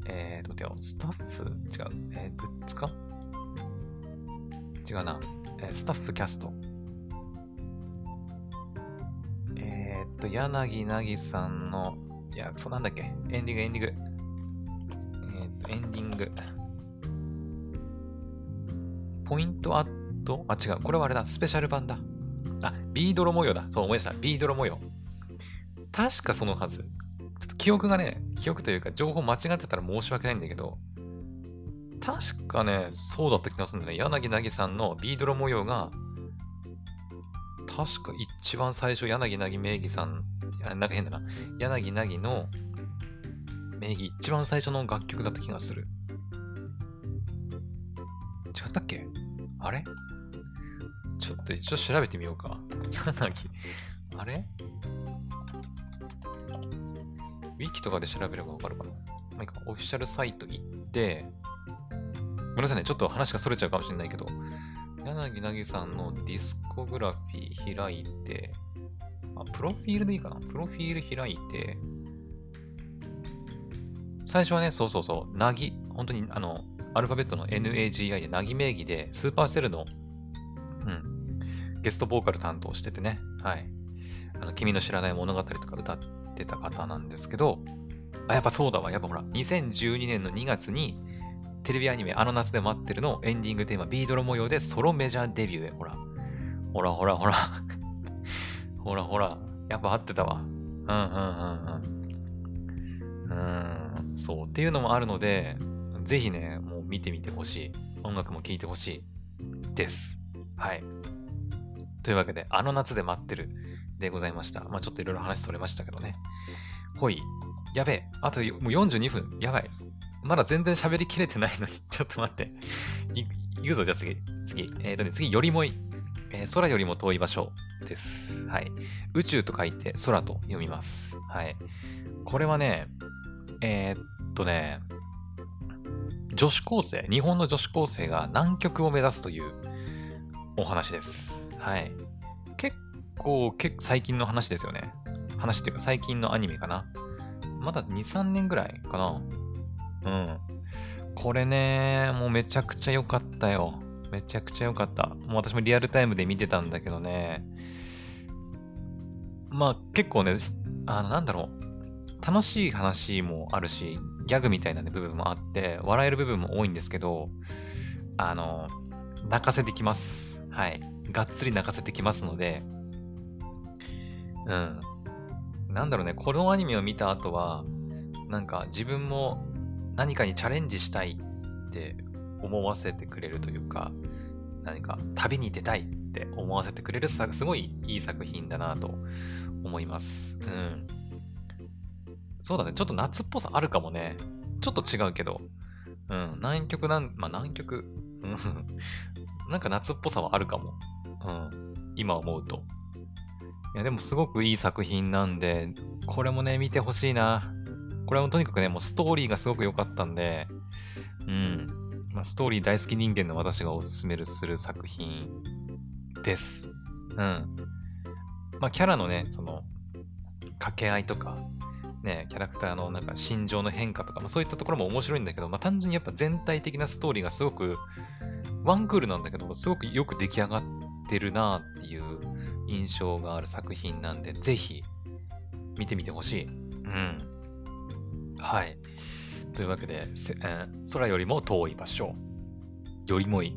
A: えーと、待てよ。スタッフ？違う。えー、グッズか？違うな。えー、スタッフキャスト。ー、っと、柳凪さんの、いや、そうなんだっけ？エンディング、エンディング。エンディング。ポイントアット、あ、違う。これはあれだ。スペシャル版だ。あ、ビードロ模様だ。そう、思い出した。ビードロ模様。確かそのはず。ちょっと記憶がね、記憶というか情報間違ってたら申し訳ないんだけど、確かね、そうだった気がするんだね。柳凪さんのビードロ模様が、確か一番最初、柳凪名義さん、なんか変だな。柳凪の名義一番最初の楽曲だった気がする。違ったっけ？あれ？ちょっと一応調べてみようか。(laughs) 柳、あれ？ウィキとかで調べればわかるかな。まあいいか、オフィシャルサイト行って、ごめんなさいね、ちょっと話が逸れちゃうかもしれないけど、柳凪さんのディスコグラフィー開いて、あ、プロフィールでいいかな？プロフィール開いて、最初はね、そうそうそう、なぎ、本当にあの、アルファベットの NAGI でなぎ名義で、スーパーセルの、うん、ゲストボーカル担当しててね、はい。あの、君の知らない物語とか歌ってた方なんですけど、あ、やっぱそうだわ。やっぱほら、2012年の2月に、テレビアニメあの夏で待ってるのエンディングテーマビードロ模様でソロメジャーデビューで、ほら。ほらほらほら (laughs) ほらほら。やっぱ合ってたわ。うんうんうんうん。うん。そう。っていうのもあるので、ぜひね、もう見てみてほしい。音楽も聴いてほしい。です。はい。というわけで、あの夏で待ってるでございました。まあちょっといろいろ話それましたけどね。ほい。やべえ。あともう42分。やばい。まだ全然喋りきれてないのに、(laughs) ちょっと待って。い、くぞ、じゃあ次。次。えっ、ー、とね、次、よりもい。えー、空よりも遠い場所です。はい。宇宙と書いて空と読みます。はい。これはね、えー、っとね、女子高生、日本の女子高生が南極を目指すというお話です。はい。結構、結構最近の話ですよね。話っていうか最近のアニメかな。まだ2、3年ぐらいかな。うん。これね、もうめちゃくちゃ良かったよ。めちゃくちゃ良かった。もう私もリアルタイムで見てたんだけどね。まあ結構ね、あの、なんだろう。楽しい話もあるし、ギャグみたいな、ね、部分もあって、笑える部分も多いんですけど、あの、泣かせてきます。はい。がっつり泣かせてきますので、うん。なんだろうね、このアニメを見た後は、なんか自分も何かにチャレンジしたいって思わせてくれるというか、何か旅に出たいって思わせてくれるすごいいい作品だなと思います。うん。そうだね。ちょっと夏っぽさあるかもね。ちょっと違うけど。うん。南極なん、まあ南極？うん。(laughs) なんか夏っぽさはあるかも。うん。今思うと。いや、でもすごくいい作品なんで、これもね、見てほしいな。これはとにかくね、もうストーリーがすごく良かったんで、うん。まあ、ストーリー大好き人間の私がおすすめする作品です。うん。まあ、キャラのね、その、掛け合いとか、ね、キャラクターのなんか心情の変化とか、まあ、そういったところも面白いんだけど、まあ、単純にやっぱ全体的なストーリーがすごく、ワンクールなんだけど、すごくよく出来上がってるなっていう印象がある作品なんで、ぜひ見てみてほしい。うん。はい。というわけで、えー、空よりも遠い場所、よりもい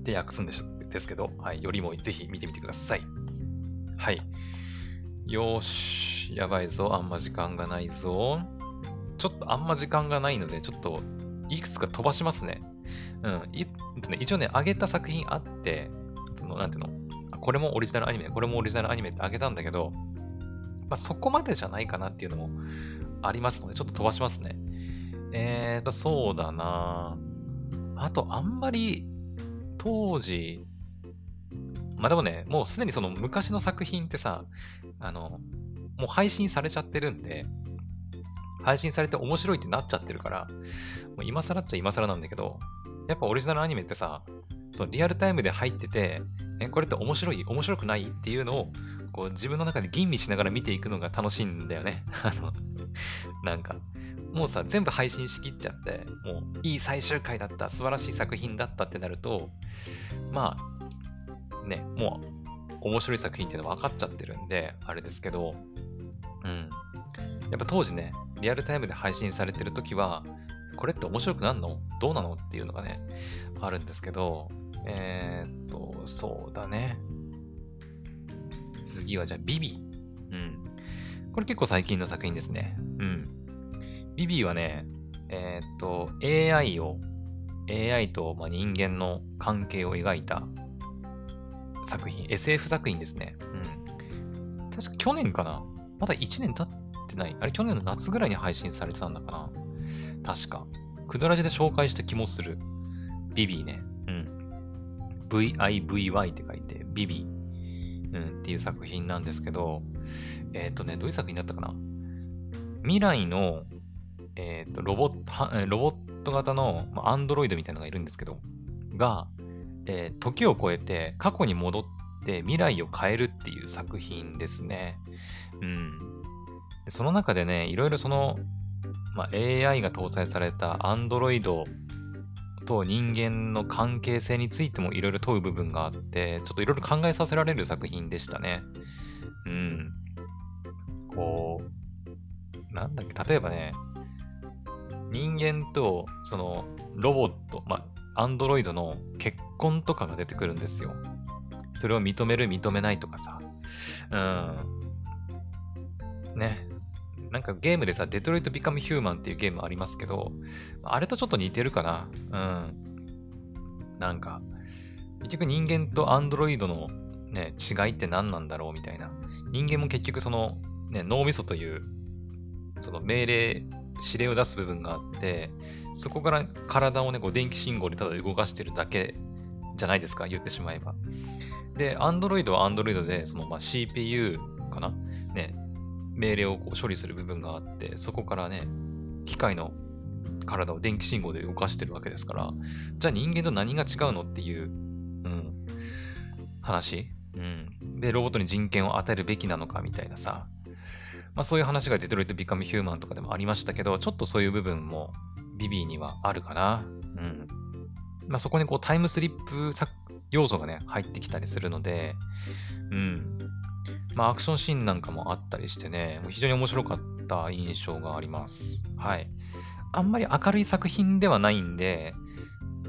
A: って訳すんですですけど、はい、よりもい、ぜひ見てみてください。はい。よし、やばいぞ、あんま時間がないぞ。ちょっとあんま時間がないので、ちょっといくつか飛ばしますね。うん。い一応ね、上げた作品あって、その、なんていうの、これもオリジナルアニメ、これもオリジナルアニメってあげたんだけど、まあ、そこまでじゃないかなっていうのもありますので、ちょっと飛ばしますね。えーと、そうだなあと、あんまり、当時、まあでもね、もうすでにその昔の作品ってさ、あの、もう配信されちゃってるんで、配信されて面白いってなっちゃってるから、もう今更っちゃ今更なんだけど、やっぱオリジナルアニメってさ、そのリアルタイムで入ってて、え、これって面白い面白くないっていうのを、こう自分の中で吟味しながら見ていくのが楽しいんだよね。(laughs) あの、なんか、もうさ、全部配信しきっちゃって、もういい最終回だった、素晴らしい作品だったってなると、まあ、ね、もう面白い作品っていうの分かっちゃってるんで、あれですけど、うん。やっぱ当時ね、リアルタイムで配信されてる時は、これって面白くなんの？どうなの？っていうのがね、あるんですけど、えー、っと、そうだね。次はじゃあ、ビビ。うん。これ結構最近の作品ですね。うん。ビビはね、えー、っと、AI を、AI と、ま、人間の関係を描いた作品、SF 作品ですね。うん。確か去年かな？まだ1年経ってない？あれ、去年の夏ぐらいに配信されてたんだかな？確か。クドラジで紹介した気もする。ビビーね。うん。VIVY って書いて、ビビー。うん、っていう作品なんですけど、えっ、ー、とね、どういう作品だったかな？未来の、えっ、ー、と、ロボット、ロボット型のアンドロイドみたいなのがいるんですけど、が、えー、時を超えて過去に戻って未来を変えるっていう作品ですね。うん。その中でね、いろいろその、まあ、AI が搭載された Android と人間の関係性についてもいろいろ問う部分があって、ちょっといろいろ考えさせられる作品でしたね。うん。こう、なんだっけ、例えばね、人間とそのロボット、まあ、アンドロイドの結婚とかが出てくるんですよ。それを認める、認めないとかさ。うん。ね。なんかゲームでさ、デトロイト・ビカム・ヒューマンっていうゲームありますけど、あれとちょっと似てるかな。うん。なんか、結局人間とアンドロイドのね、違いって何なんだろうみたいな。人間も結局その、ね、脳みそという、その命令、指令を出す部分があって、そこから体をね、こう電気信号でただ動かしてるだけじゃないですか、言ってしまえば。で、Android は Android で、そのまあ CPU かな？ね、命令をこう処理する部分があって、そこからね、機械の体を電気信号で動かしてるわけですから、じゃあ人間と何が違うのっていう、うん、話？うん。で、ロボットに人権を与えるべきなのかみたいなさ。まあそういう話がデトロイト・ビカム・ヒューマンとかでもありましたけど、ちょっとそういう部分もビビーにはあるかな。うん。まあそこにこうタイムスリップ要素がね、入ってきたりするので、うん。まあ、アクションシーンなんかもあったりしてね、非常に面白かった印象があります。はい。あんまり明るい作品ではないんで、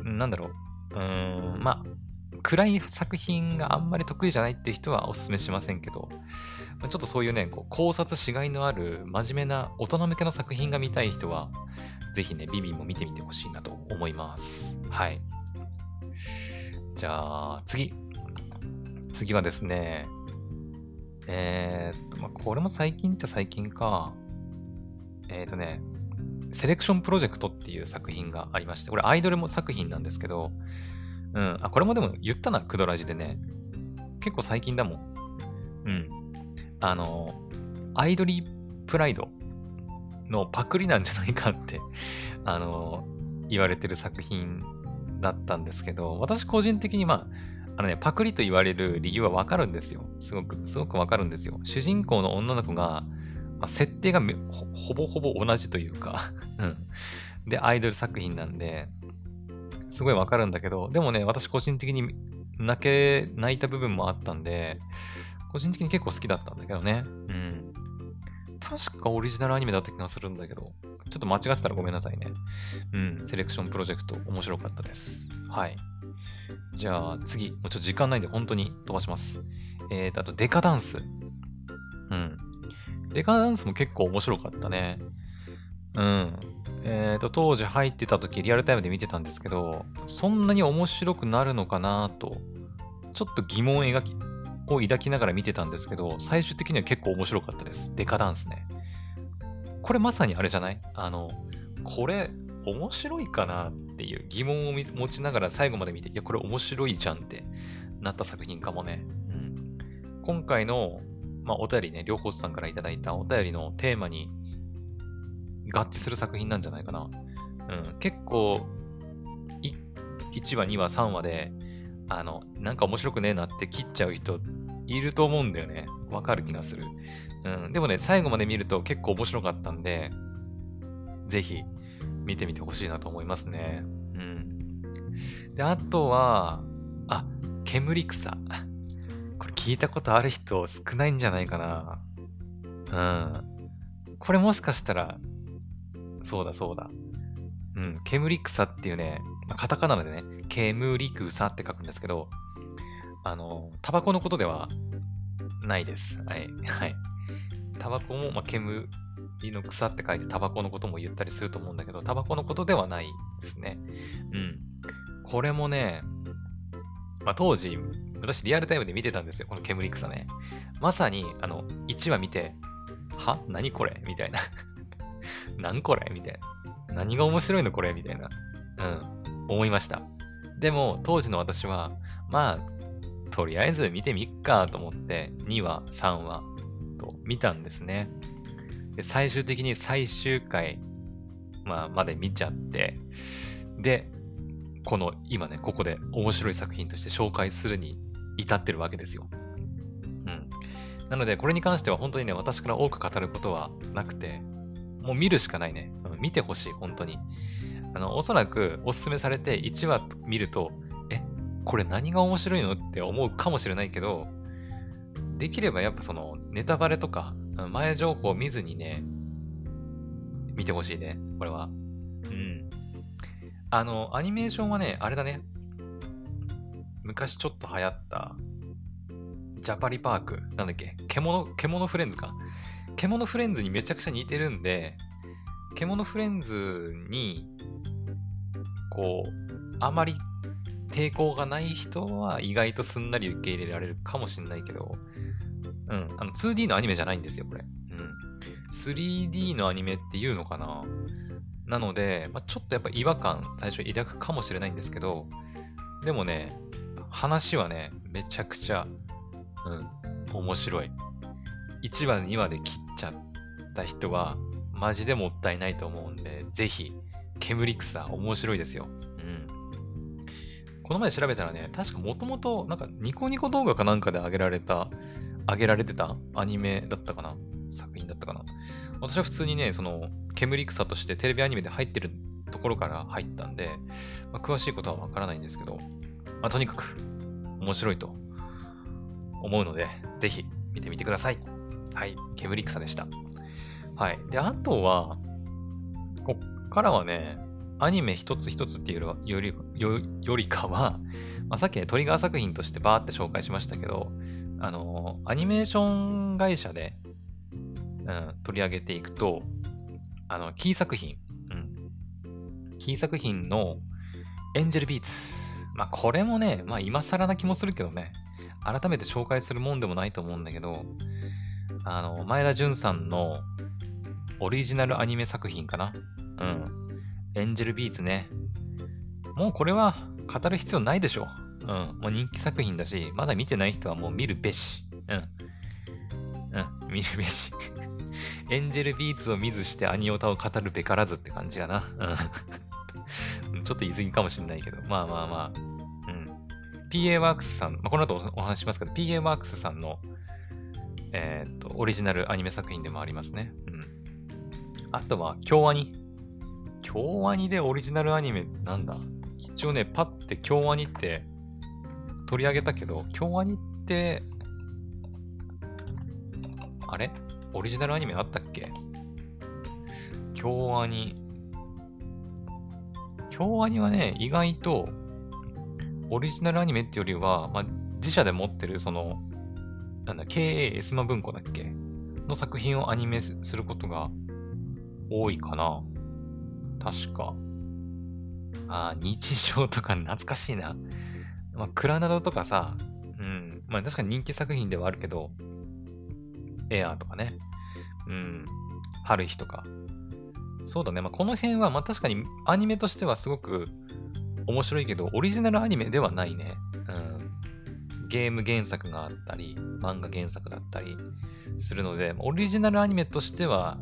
A: なんだろう。うーん、まあ、暗い作品があんまり得意じゃないって人はお勧めしませんけど、ちょっとそういうね、こう考察しがいのある真面目な大人向けの作品が見たい人は、ぜひね、ビビンも見てみてほしいなと思います。はい。じゃあ、次。次はですね、えー、っと、まあ、これも最近っちゃ最近か。えー、っとね、セレクションプロジェクトっていう作品がありまして、これアイドルも作品なんですけど、うん、あ、これもでも言ったな、クドラジでね。結構最近だもん。うん。あの、アイドリープライドのパクリなんじゃないかって (laughs) あの、言われてる作品だったんですけど、私個人的にまあ、あのね、パクリと言われる理由はわかるんですよ。すごく、すごくわかるんですよ。主人公の女の子が、まあ、設定がほぼほぼ同じというか (laughs) うん。で、アイドル作品なんで、すごいわかるんだけど、でもね、私個人的に泣け、泣いた部分もあったんで、個人的に結構好きだったんだけどね。うん。確かオリジナルアニメだった気がするんだけど、ちょっと間違ってたらごめんなさいね。うん、セレクションプロジェクト面白かったです。はい。じゃあ次、もうちょっと時間ないんで本当に飛ばします。えーと、あとデカダンス。うん。デカダンスも結構面白かったね。うん。えーと、当時入ってた時リアルタイムで見てたんですけど、そんなに面白くなるのかなと、ちょっと疑問描き、を抱きながら見てたんですけど、最終的には結構面白かったです。デカダンスね。これまさにあれじゃない？あの、これ面白いかなっていう疑問を持ちながら最後まで見て、いや、これ面白いじゃんってなった作品かもね。うん、今回の、まあ、お便りね、両方さんからいただいたお便りのテーマに合致する作品なんじゃないかな。うん、結構、1話、2話、3話で、あの、なんか面白くねえなって切っちゃう人いると思うんだよね。わかる気がする。うん。でもね、最後まで見ると結構面白かったんで、ぜひ見てみてほしいなと思いますね。うん。で、あとは、あ、煙草。これ聞いたことある人少ないんじゃないかな。うん。これもしかしたら、そうだそうだ。うん、煙草っていうね、まあ、カタカナでね、煙草って書くんですけど、あの、タバコのことではないです。はい。(laughs) はい。タバコも、まあ、煙の草って書いてタバコのことも言ったりすると思うんだけど、タバコのことではないですね。うん。これもね、まあ、当時、私リアルタイムで見てたんですよ、この煙草ね。まさに、あの、1話見て、は？何これ？みたいな。(laughs) 何これ？みたいな。何が面白いのこれ？みたいな。うん。思いました。でも、当時の私は、まあ、とりあえず見てみっかと思って、2話、3話と見たんですね。で、最終的に最終回、まあ、まで見ちゃって、で、この今ね、ここで面白い作品として紹介するに至ってるわけですよ。うん。なので、これに関しては本当にね、私から多く語ることはなくて、もう見るしかないね。見てほしい、本当に。あの、おそらくおすすめされて1話見ると、これ何が面白いのって思うかもしれないけど、できればやっぱそのネタバレとか前情報を見ずにね、見てほしいね、これは。うん。あの、アニメーションはね、あれだね。昔ちょっと流行った、ジャパリパーク、なんだっけ、獣、獣フレンズか。獣フレンズにめちゃくちゃ似てるんで、獣フレンズに、こう、あまり抵抗がない人は意外とすんなり受け入れられるかもしんないけど、うん、あの 2D のアニメじゃないんですよ、これ。うん。3D のアニメっていうのかななので、まあ、ちょっとやっぱ違和感最初抱くかもしれないんですけど、でもね、話はね、めちゃくちゃ、うん、面白い。1話、2話で切っちゃった人は、マジでもったいないと思うんで、ぜひ、煙草、面白いですよ。この前調べたらね、確かもともと、なんかニコニコ動画かなんかで上げられた、上げられてたアニメだったかな作品だったかな私は普通にね、その、煙草としてテレビアニメで入ってるところから入ったんで、まあ、詳しいことはわからないんですけど、まあ、とにかく面白いと思うので、ぜひ見てみてください。はい、煙草でした。はい。で、あとは、こっからはね、アニメ一つ一つっていうよりよよりかは、まあ、さっきね、トリガー作品としてバーって紹介しましたけど、あのアニメーション会社で、うん、取り上げていくと、あの、キー作品、うん。キー作品のエンジェルビーツ。まあ、これもね、まあ、今更な気もするけどね、改めて紹介するもんでもないと思うんだけど、あの、前田純さんのオリジナルアニメ作品かな。うん。エンジェルビーツね。もうこれは語る必要ないでしょ。うん。もう人気作品だし、まだ見てない人はもう見るべし。うん。うん、見るべし。(laughs) エンジェルビーツを見ずしてアニオタを語るべからずって感じやな。うん。(laughs) ちょっと言い過ぎかもしんないけど、まあまあまあ。うん。PA ワークスさん、まあ、この後お話しますけど、PA ワークスさんの、えー、っと、オリジナルアニメ作品でもありますね。うん。あとは、京アニ。京アニでオリジナルアニメなんだ？一応ね、パッて京アニって取り上げたけど、京アニって、あれ？オリジナルアニメあったっけ？京アニ。京アニはね、意外と、オリジナルアニメってよりは、まあ、自社で持ってる、その、なんだ、経営エスマ文庫だっけ？の作品をアニメすることが多いかな。確か。あ日常とか懐かしいな。まあ、クラナドとかさ、うん。まあ確かに人気作品ではあるけど、エアーとかね。うん。春日とか。そうだね。まあこの辺は、まあ確かにアニメとしてはすごく面白いけど、オリジナルアニメではないね。うん。ゲーム原作があったり、漫画原作だったりするので、オリジナルアニメとしては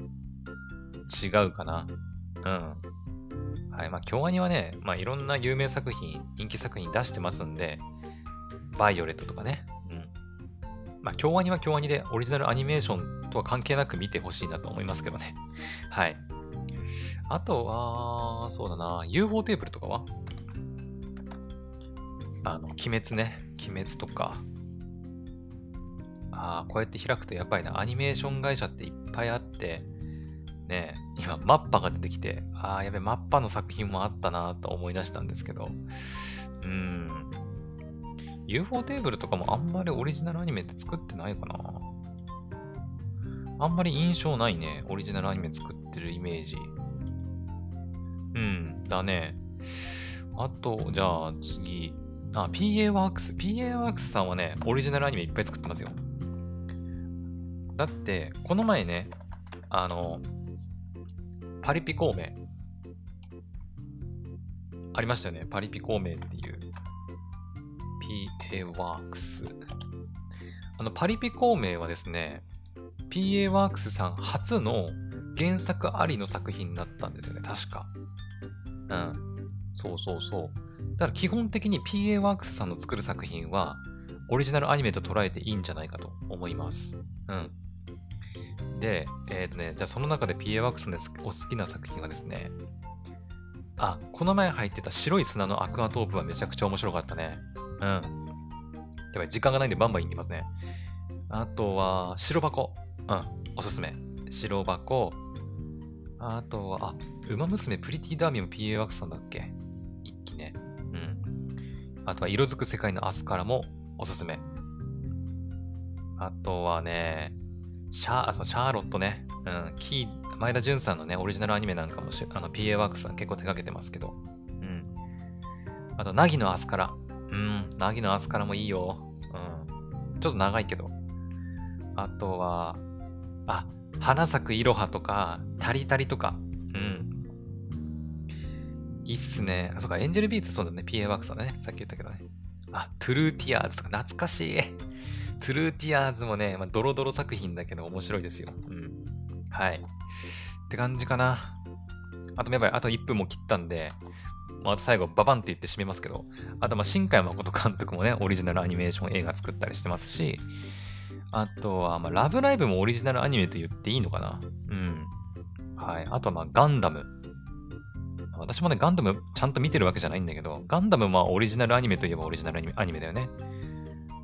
A: 違うかな。うん。はい。まあ、京アニはね、まあ、いろんな有名作品、人気作品出してますんで、バイオレットとかね。うん。まあ、京アニは京アニでオリジナルアニメーションとは関係なく見てほしいなと思いますけどね。(laughs) はい。あとは、そうだな、UFO テーブルとかは？あの、鬼滅ね。鬼滅とか。ああ、こうやって開くとやばいな。アニメーション会社っていっぱいあって、ね、今、マッパが出てきて、ああ、やべ、マッパの作品もあったなと思い出したんですけど、うん。UFO テーブルとかもあんまりオリジナルアニメって作ってないかなあんまり印象ないね。オリジナルアニメ作ってるイメージ。うん、だね。あと、じゃあ次。あ、PA ワークス。PA ワークスさんはね、オリジナルアニメいっぱい作ってますよ。だって、この前ね、あの、パリピ孔明。ありましたよね。パリピ孔明っていう。PA ワークス。あの、パリピ孔明はですね、PA ワークスさん初の原作ありの作品になったんですよね。確か。うん。そうそうそう。だから基本的に PA ワークスさんの作る作品は、オリジナルアニメと捉えていいんじゃないかと思います。うん。で、えっ、ー、とね、じゃあその中で PA ワークスのお好きな作品はですね、あ、この前入ってた白い砂のアクアトープはめちゃくちゃ面白かったね。うん。やばい、時間がないんでバンバン言いきますね。あとは、白箱。うん、おすすめ。白箱。あとは、あ、馬娘プリティダーミーも PA ワークスさんだっけ？一気ね。うん。あとは、色づく世界のアスカラもおすすめ。あとはね、シャー、そうシャーロットね。うん。キー、前田純さんのね、オリジナルアニメなんかもあの PA ワークスさん結構手掛けてますけど。うん。あと、ナギのアスカラ。うん。凪のあすからもいいよ。うん。ちょっと長いけど。あとは、あ、花咲くいろはとか、 TARI TARI とか。うん。いいっすね。あ、そうか、 Angel Beats! そうだね。PA ワークスだね。さっき言ったけどね。あ、 true tears とか懐かしい。 true tears もね、まあ、ドロドロ作品だけど面白いですよ。うん。はい。って感じかな。あと、やばい、あと1分も切ったんで、まあ、あと最後、ババンって言って締めますけど、あと、まあ、新海誠監督もね、オリジナルアニメーション映画作ったりしてますし、あとは、まあ、ラブライブもオリジナルアニメと言っていいのかなうん。はい。あとは、まあ、ガンダム。私もね、ガンダムちゃんと見てるわけじゃないんだけど、ガンダムまあオリジナルアニメといえばオリジナルアニメだよね。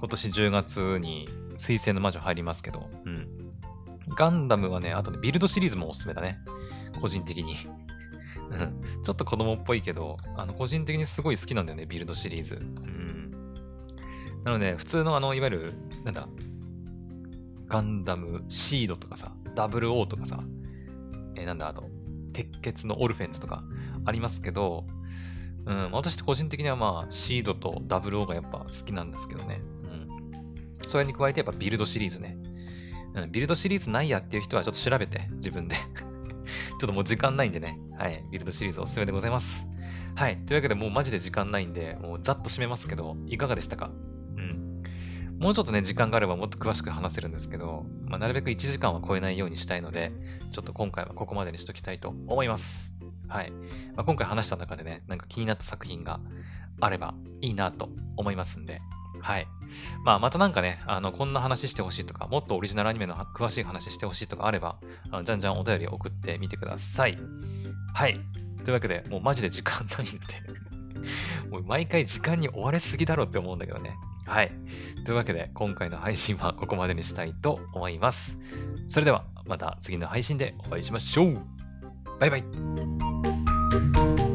A: 今年10月に水星の魔女入りますけど、うん。ガンダムはね、あとね、ビルドシリーズもおすすめだね。個人的に。うん。ちょっと子供っぽいけど、あの、個人的にすごい好きなんだよね、ビルドシリーズ。うん。なので、普通のあの、いわゆる、なんだ、ガンダムシードとかさ、00とかさ、えー、なんだ、あと、鉄血のオルフェンズとかありますけど、うん、私個人的にはまあ、シードと00がやっぱ好きなんですけどね。それに加えてやっぱビルドシリーズね。うん、ビルドシリーズないやっていう人はちょっと調べて、自分で (laughs) ちょっともう時間ないんでね。はい。ビルドシリーズおすすめでございます。はい。というわけでもうマジで時間ないんで、もうざっと締めますけど、いかがでしたか？うん。もうちょっとね、時間があればもっと詳しく話せるんですけど、まあ、なるべく1時間は超えないようにしたいので、ちょっと今回はここまでにしときたいと思います。はい。まあ、今回話した中でね、なんか気になった作品があればいいなと思いますんで、はい。まあ、またなんかね、あの、こんな話してほしいとか、もっとオリジナルアニメの詳しい話してほしいとかあれば、あのじゃんじゃんお便り送ってみてください。はい。というわけで、もうマジで時間ないんで (laughs) もう毎回時間に追われすぎだろって思うんだけどね。はい。というわけで、今回の配信はここまでにしたいと思います。それでは、また次の配信でお会いしましょう。バイバイ。